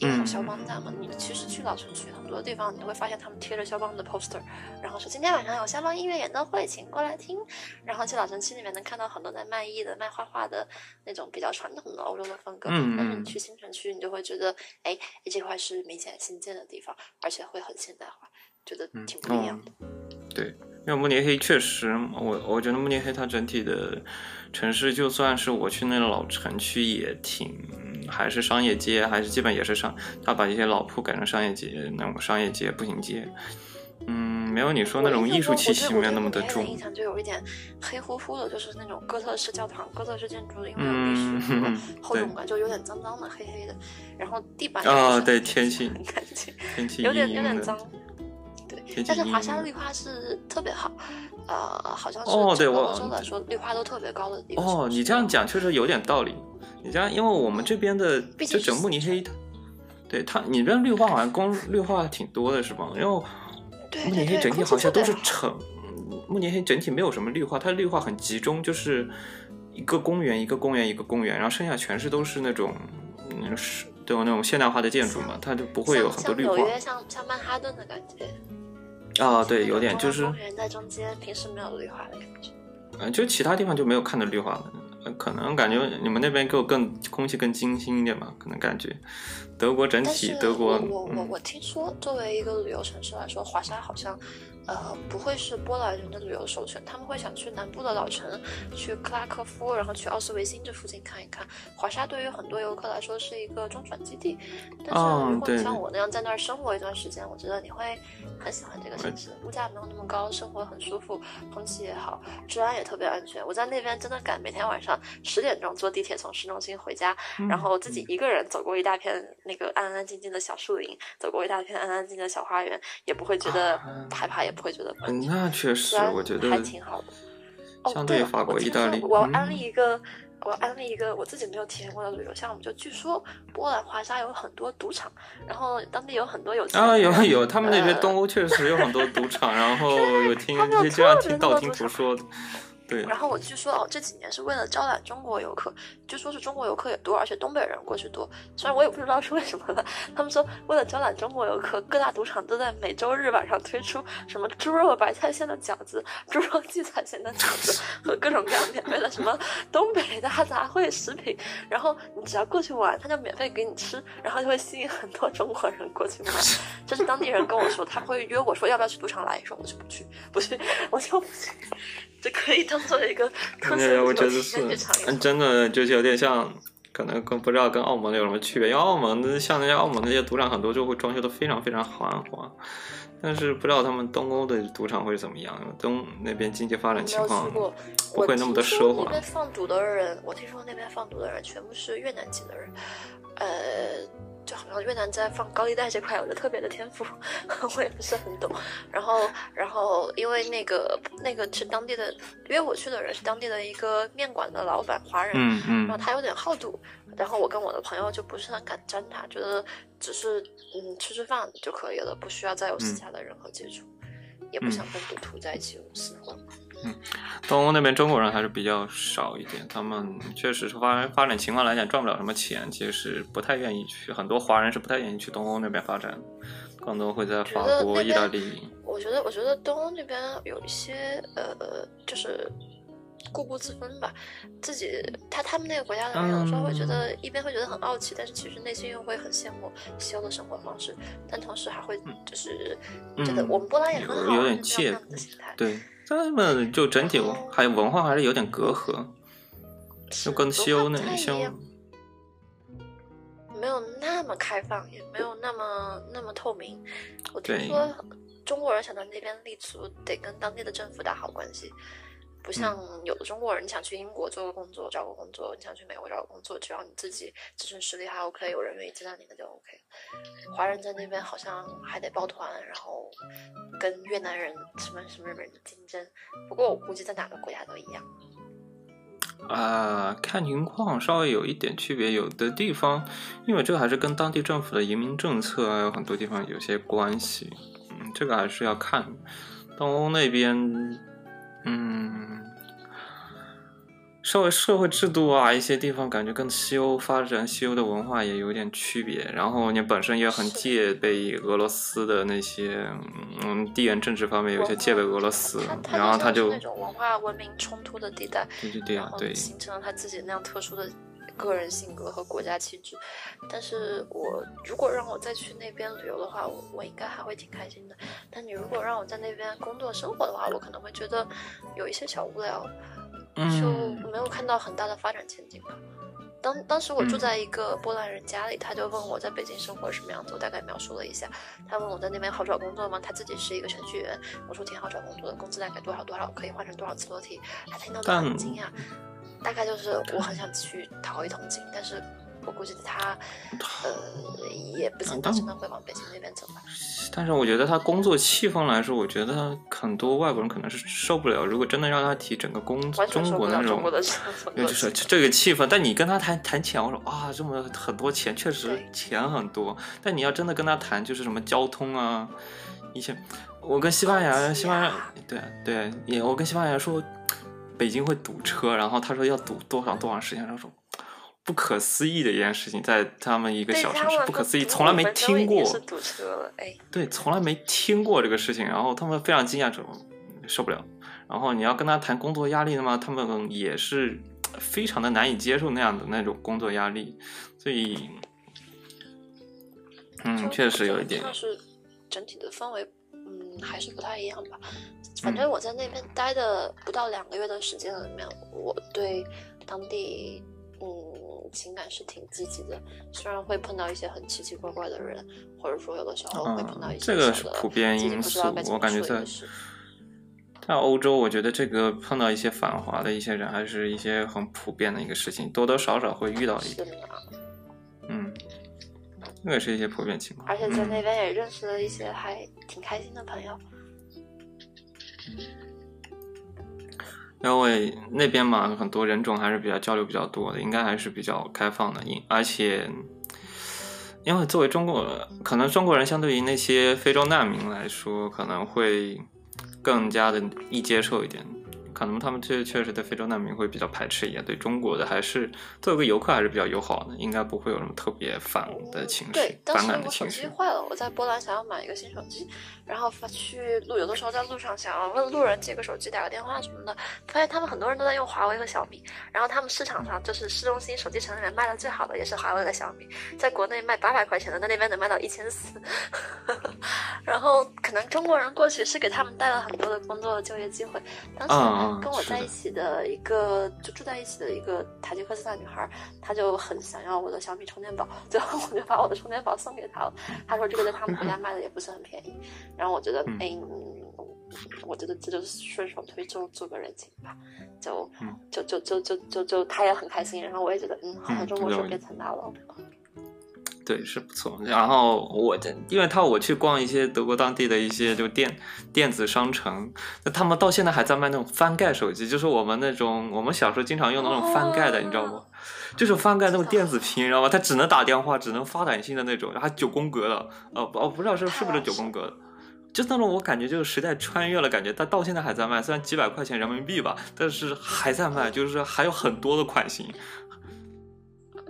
也有肖邦在嘛？你其实去老城区很多地方，你都会发现他们贴着肖邦的 poster，然后说今天晚上有肖邦音乐演奏会，请过来听。然后去老城区里面能看到很多在卖艺的、卖画画的那种比较传统的欧洲的风格。嗯但是你去新城区，你就会觉得，哎，这块是明显新建的地方，而且会很现代化，觉得挺不一样的。对。因为慕尼黑确实，我我觉得慕尼黑它整体的城市，就算是我去那个老城区，也挺还是商业街，还是基本也是商，他把一些老铺改成商业街，那种商业街步行街，嗯，没有你说那种艺术气息没有那么的重。印象就有一点黑乎乎的，就是那种哥特式教堂、哥特式建筑，因为有历史 厚重感，就有点脏脏的、黑黑的，然后地板啊，对，天气感觉天气有点有点脏。但是华沙绿化是特别好，呃，好像是整个欧洲来说绿化都特别高的地方。哦，你这样讲确实有点道理。你这样，因为我们这边的就整慕尼黑，对它，你这绿化好像公绿化挺多的是吧？因为慕尼黑整体好像都是城，慕尼黑整体没有什么绿化，它绿化很集中，就是一个公园一个公园一个公园，然后剩下全是都是那种嗯是都有那种现代化的建筑嘛，它就不会有很多绿化。纽约像像曼哈顿的感觉。啊，对，有点就是公园在中间，平时没有绿化的感觉。嗯，就其他地方就没有看到绿化的，可能感觉你们那边给我更空气更清新一点吧，可能感觉。德国整体，德国，我我我听说，作为一个旅游城市来说，华沙好像。呃，不会是波兰人的旅游首选，他们会想去南部的老城，去克拉科夫，然后去奥斯维辛这附近看一看。华沙对于很多游客来说是一个中转基地，但是如果你像我那样在那儿生活一段时间，我觉得你会很喜欢这个城市，物价没有那么高，生活很舒服，空气也好，治安也特别安全。我在那边真的敢每天晚上十点钟坐地铁从市中心回家，然后自己一个人走过一大片那个安安静静的小树林，走过一大片安安静静的小花园，也不会觉得害怕，也。会觉得嗯，那确实，我觉得还挺好的。相对法国、意大利，我要安利一个，我要安利一个我自己没有体验过的旅游项目。就据说波兰华沙有很多赌场，然后当地有很多有钱啊，有有，他 们那边东欧确实有很多赌场，然后 有听这样听道听途说的。对，然后我据说哦，这几年是为了招揽中国游客，据说是中国游客也多，而且东北人过去多。虽然我也不知道是为什么了，他们说为了招揽中国游客，各大赌场都在每周日晚上推出什么猪肉白菜馅的饺子、猪肉荠菜馅的饺子 和各种各样免费的什么东北大杂烩食品。然后你只要过去玩，他就免费给你吃，然后就会吸引很多中国人过去玩。这是当地人跟我说，他会约我说要不要去赌场来，说我就不去，不去，我就不去。这可以当当做一个特色对，的我觉得去是嗯，真的就是有点像，可能跟不知道跟澳门有什么区别。因为澳门的像那些澳门那些赌场，很多就会装修的非常非常豪华，但是不知道他们东欧的赌场会是怎么样。东那边经济发展情况，不会那么的奢华那华边放赌的人，我听说那边放赌的人全部是越南籍的人，呃，就好像越南在放高利贷这块有着特别的天赋，我也不是很懂。然后，然后因为那个那个是当地的约我去的人是当地的一个面馆的老板，华人，嗯嗯然后他有点好赌，然后我跟我的朋友就不是很敢沾他，觉得只是嗯吃吃饭就可以了，不需要再有嗯私下的任何接触，也不想跟赌徒在一起有私混。东欧那边中国人还是比较少一点，他们确实是发发展情况来讲赚不了什么钱，其实不太愿意去。很多华人是不太愿意去东欧那边发展，更多会在法国、意大利。我觉得，我觉得东欧那边有一些呃，就是固步自封吧。自己他他们那个国家的人有时候会觉得，一边会觉得很傲气，但是其实内心又会很羡慕西欧的生活方式，但同时还会就是觉得嗯我们波兰也很好啊，有点怯的心态。对，他们就整体文还有文化还是有点隔阂，就跟西欧那西欧没有那么开放，也没有那么那么透明。我听说中国人想在那边立足，得跟当地的政府打好关系，不像嗯有的中国人，你想去英国做个工作、找个工作，你想去美国找个工作，只要你自己自身实力还 OK，有人愿意接纳你，那就 OK。华人在那边好像还得抱团，然后跟越南人什么什么人竞争。不过我估计在哪个国家都一样。啊、看情况稍微有一点区别，有的地方因为这个还是跟当地政府的移民政策还有很多地方有些关系，嗯，这个还是要看。东欧那边，嗯，社会社会制度啊，一些地方感觉跟西欧发展西欧的文化也有点区别，然后你本身也很戒备俄罗斯的那些，嗯，地缘政治方面有些戒备俄罗斯，然后他就就是那种文化文明冲突的地带，对对对啊对，形成了他自己那样特殊的个人性格和国家气质。但是我如果让我再去那边旅游的话，我我应该还会挺开心的。但你如果让我在那边工作生活的话，我可能会觉得有一些小无聊，就嗯没有看到很大的发展前景吧。当当时我住嗯在一个波兰人家里，他就问我在北京生活什么样子，我大概描述了一下。他问我在那边好找工作吗？他自己是一个程序员，我说挺好找工作的，工资大概多少多少，可以换成多少次裸体。他听到都很惊讶，大概就是我很想去淘一桶金，但是我估计他呃也不见得当真的会往北京那边走吧。但是我觉得他工作气氛来说，我觉得很多外国人可能是受不了。如果真的让他提整个工中国那种就是这个气氛。但你跟他谈谈钱，我说啊，这么很多钱，确实钱很多。但你要真的跟他谈，就是什么交通啊，一些，我跟西班牙西班牙啊对对，也我跟西班牙说，北京会堵车，然后他说要堵多少多长时间，然后说。不可思议的一件事情，在他们一个小城市，不可思议，从来没55分钟听过。是堵车了，哎，对，从来没听过这个事情，然后他们非常惊讶，受不了。然后你要跟他谈工作压力的嘛，他们也是非常的难以接受那样的那种工作压力，所以，嗯，确实有一点，像是整体的氛围，嗯，还是不太一样吧。嗯反正我在那边待的不到两个月的时间里面，我对当地嗯情感是挺积极的。虽然会碰到一些很奇奇怪怪的人，或者说有的时候会碰到一些嗯这个是普遍因素我感觉在在欧洲，我觉得这个碰到一些反华的一些人，还是一些很普遍的一个事情，多多少少会遇到一是点，吗？嗯，这个是一些普遍情况，而且在嗯那边也认识了一些还挺开心的朋友。因为那边嘛，很多人种还是比较交流比较多的，应该还是比较开放的。因而且，因为作为中国，可能中国人相对于那些非洲难民来说，可能会更加的易接受一点。可能他们确确实对非洲难民会比较排斥一点，对中国的还是作为一个游客还是比较友好的，应该不会有什么特别反的情绪对，、当时我手。机坏了，我在波兰想要买一个新手机，然后发去路，有的时候在路上想要问路人借个手机、打个电话什么的，发现他们很多人都在用华为和小米，然后他们市场上就是市中心手机城里面卖的最好的也是华为和小米，在国内卖八百块钱的，在那边能卖到一千四，然 然后可能中国人过去是给他们带了很多的工作的就业机会。当啊啊时跟我在一起的一个就住在一起的一个塔吉克斯坦女孩，她就很想要我的小米充电宝，最后我就把我的充电宝送给她了。她说这个在他们国家卖的也不是很便宜，然后我觉得嗯我觉得这就是顺手推就做个人情吧，就、嗯就就就就就就她也很开心，然后我也觉得嗯，好像嗯中国是有变强大了。对，是不错。然后我这，因为他我去逛一些德国当地的一些就电电子商城，那他们到现在还在卖那种翻盖手机，就是我们那种我们小时候经常用的那种翻盖的，你知道吗？就是翻盖那种电子屏，你知道吗？它只能打电话，只能发短信的那种，然后还九宫格的，呃，不哦，不知道是是不是九宫格的。就是那种我感觉就是时代穿越了，感觉它到现在还在卖，虽然几百块钱人民币吧，但是还在卖，就是还有很多的款型。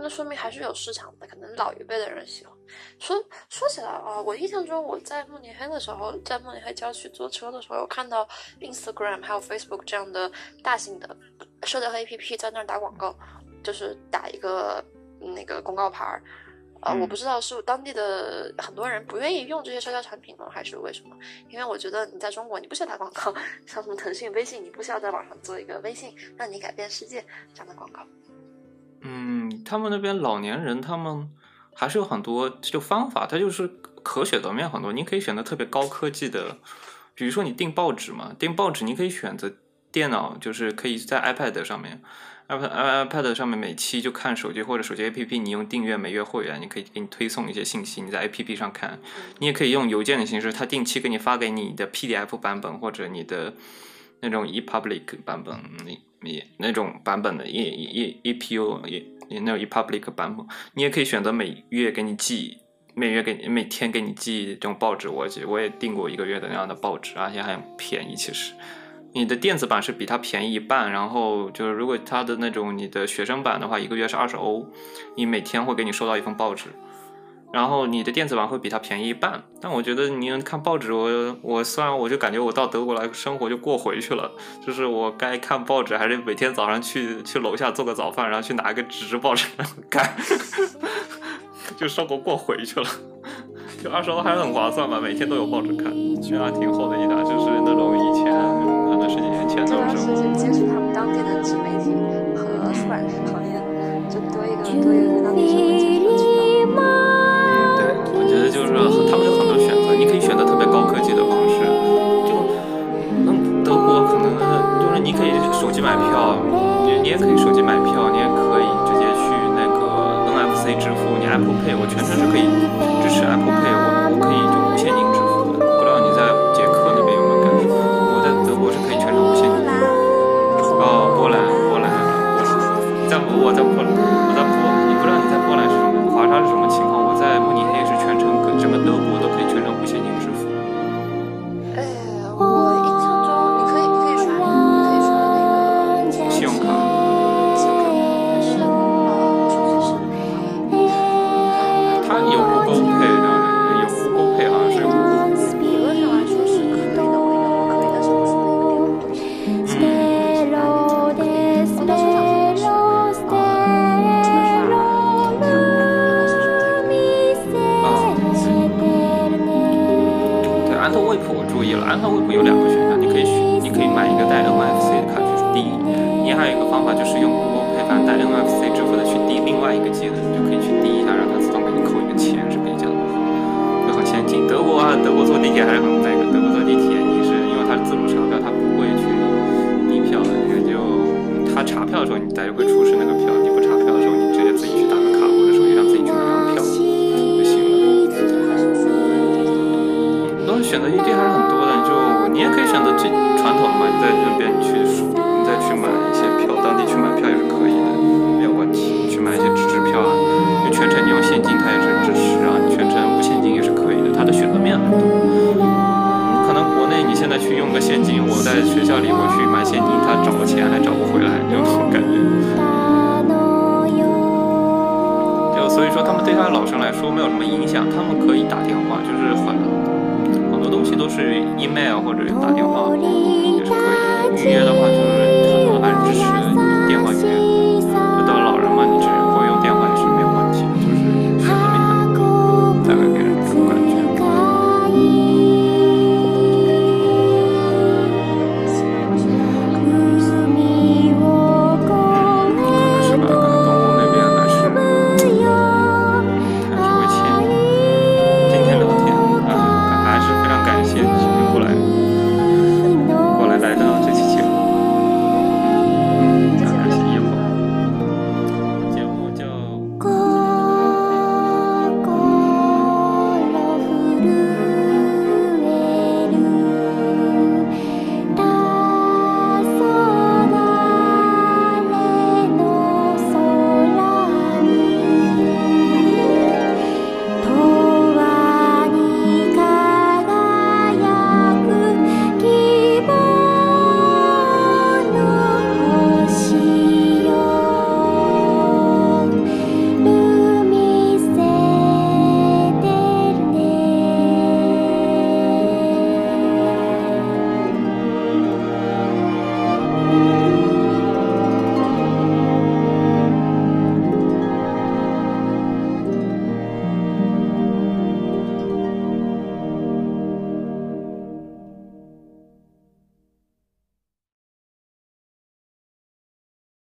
那说明还是有市场的，可能老一辈的人喜欢。说说起来啊，我印象中我在慕尼黑的时候，在慕尼黑郊区坐车的时候，有看到 Instagram 还有 Facebook 这样的大型的社交 APP 在那儿打广告，就是打一个嗯那个公告牌儿。呃，嗯我不知道是当地的很多人不愿意用这些社交产品吗，还是为什么？因为我觉得你在中国，你不需要打广告，像什么腾讯、微信，你不需要在网上做一个微信让你改变世界这样的广告。嗯，他们那边老年人，他们还是有很多就方法，他就是可选择面很多。你可以选择特别高科技的，比如说你订报纸嘛，订报纸你可以选择电脑，就是可以在 iPad 上面，iPad iPad 上面每期就看手机或者手机 APP，你用订阅每月会员，你可以给你推送一些信息，你在 APP 上看。你也可以用邮件的形式，它定期给你发给你的 PDF 版本或者你的那种 ePublic 版本，你你那种版本的 e e e EPU 也也那种 ePublic 版本，你也可以选择每月给你寄，每月给你每天给你寄这种报纸。我记我也订过一个月的那样的报纸，而且还便宜。其实你的电子版是比它便宜一半，然后就是如果它的那种你的学生版的话，一个月是二十欧，你每天会给你收到一份报纸。然后你的电子版会比它便宜一半，但我觉得你看报纸，我我虽然我就感觉我到德国来生活就过回去了，就是我该看报纸还是每天早上去去楼下做个早饭，然后去拿一个纸质报纸看，就生活过回去了。就二十欧还是很划算吧，每天都有报纸看，虽然挺好的一点，就是那种以前可能十几年前那主要种生活。是接触他们当地的纸媒体和出版行业，就多一个多一个跟当地社会机买票，你你也可以手机买票，你也可以直接去那个 NFC 支付，你 Apple Pay，我全程是可以支持 Apple Pay，我我可以就无现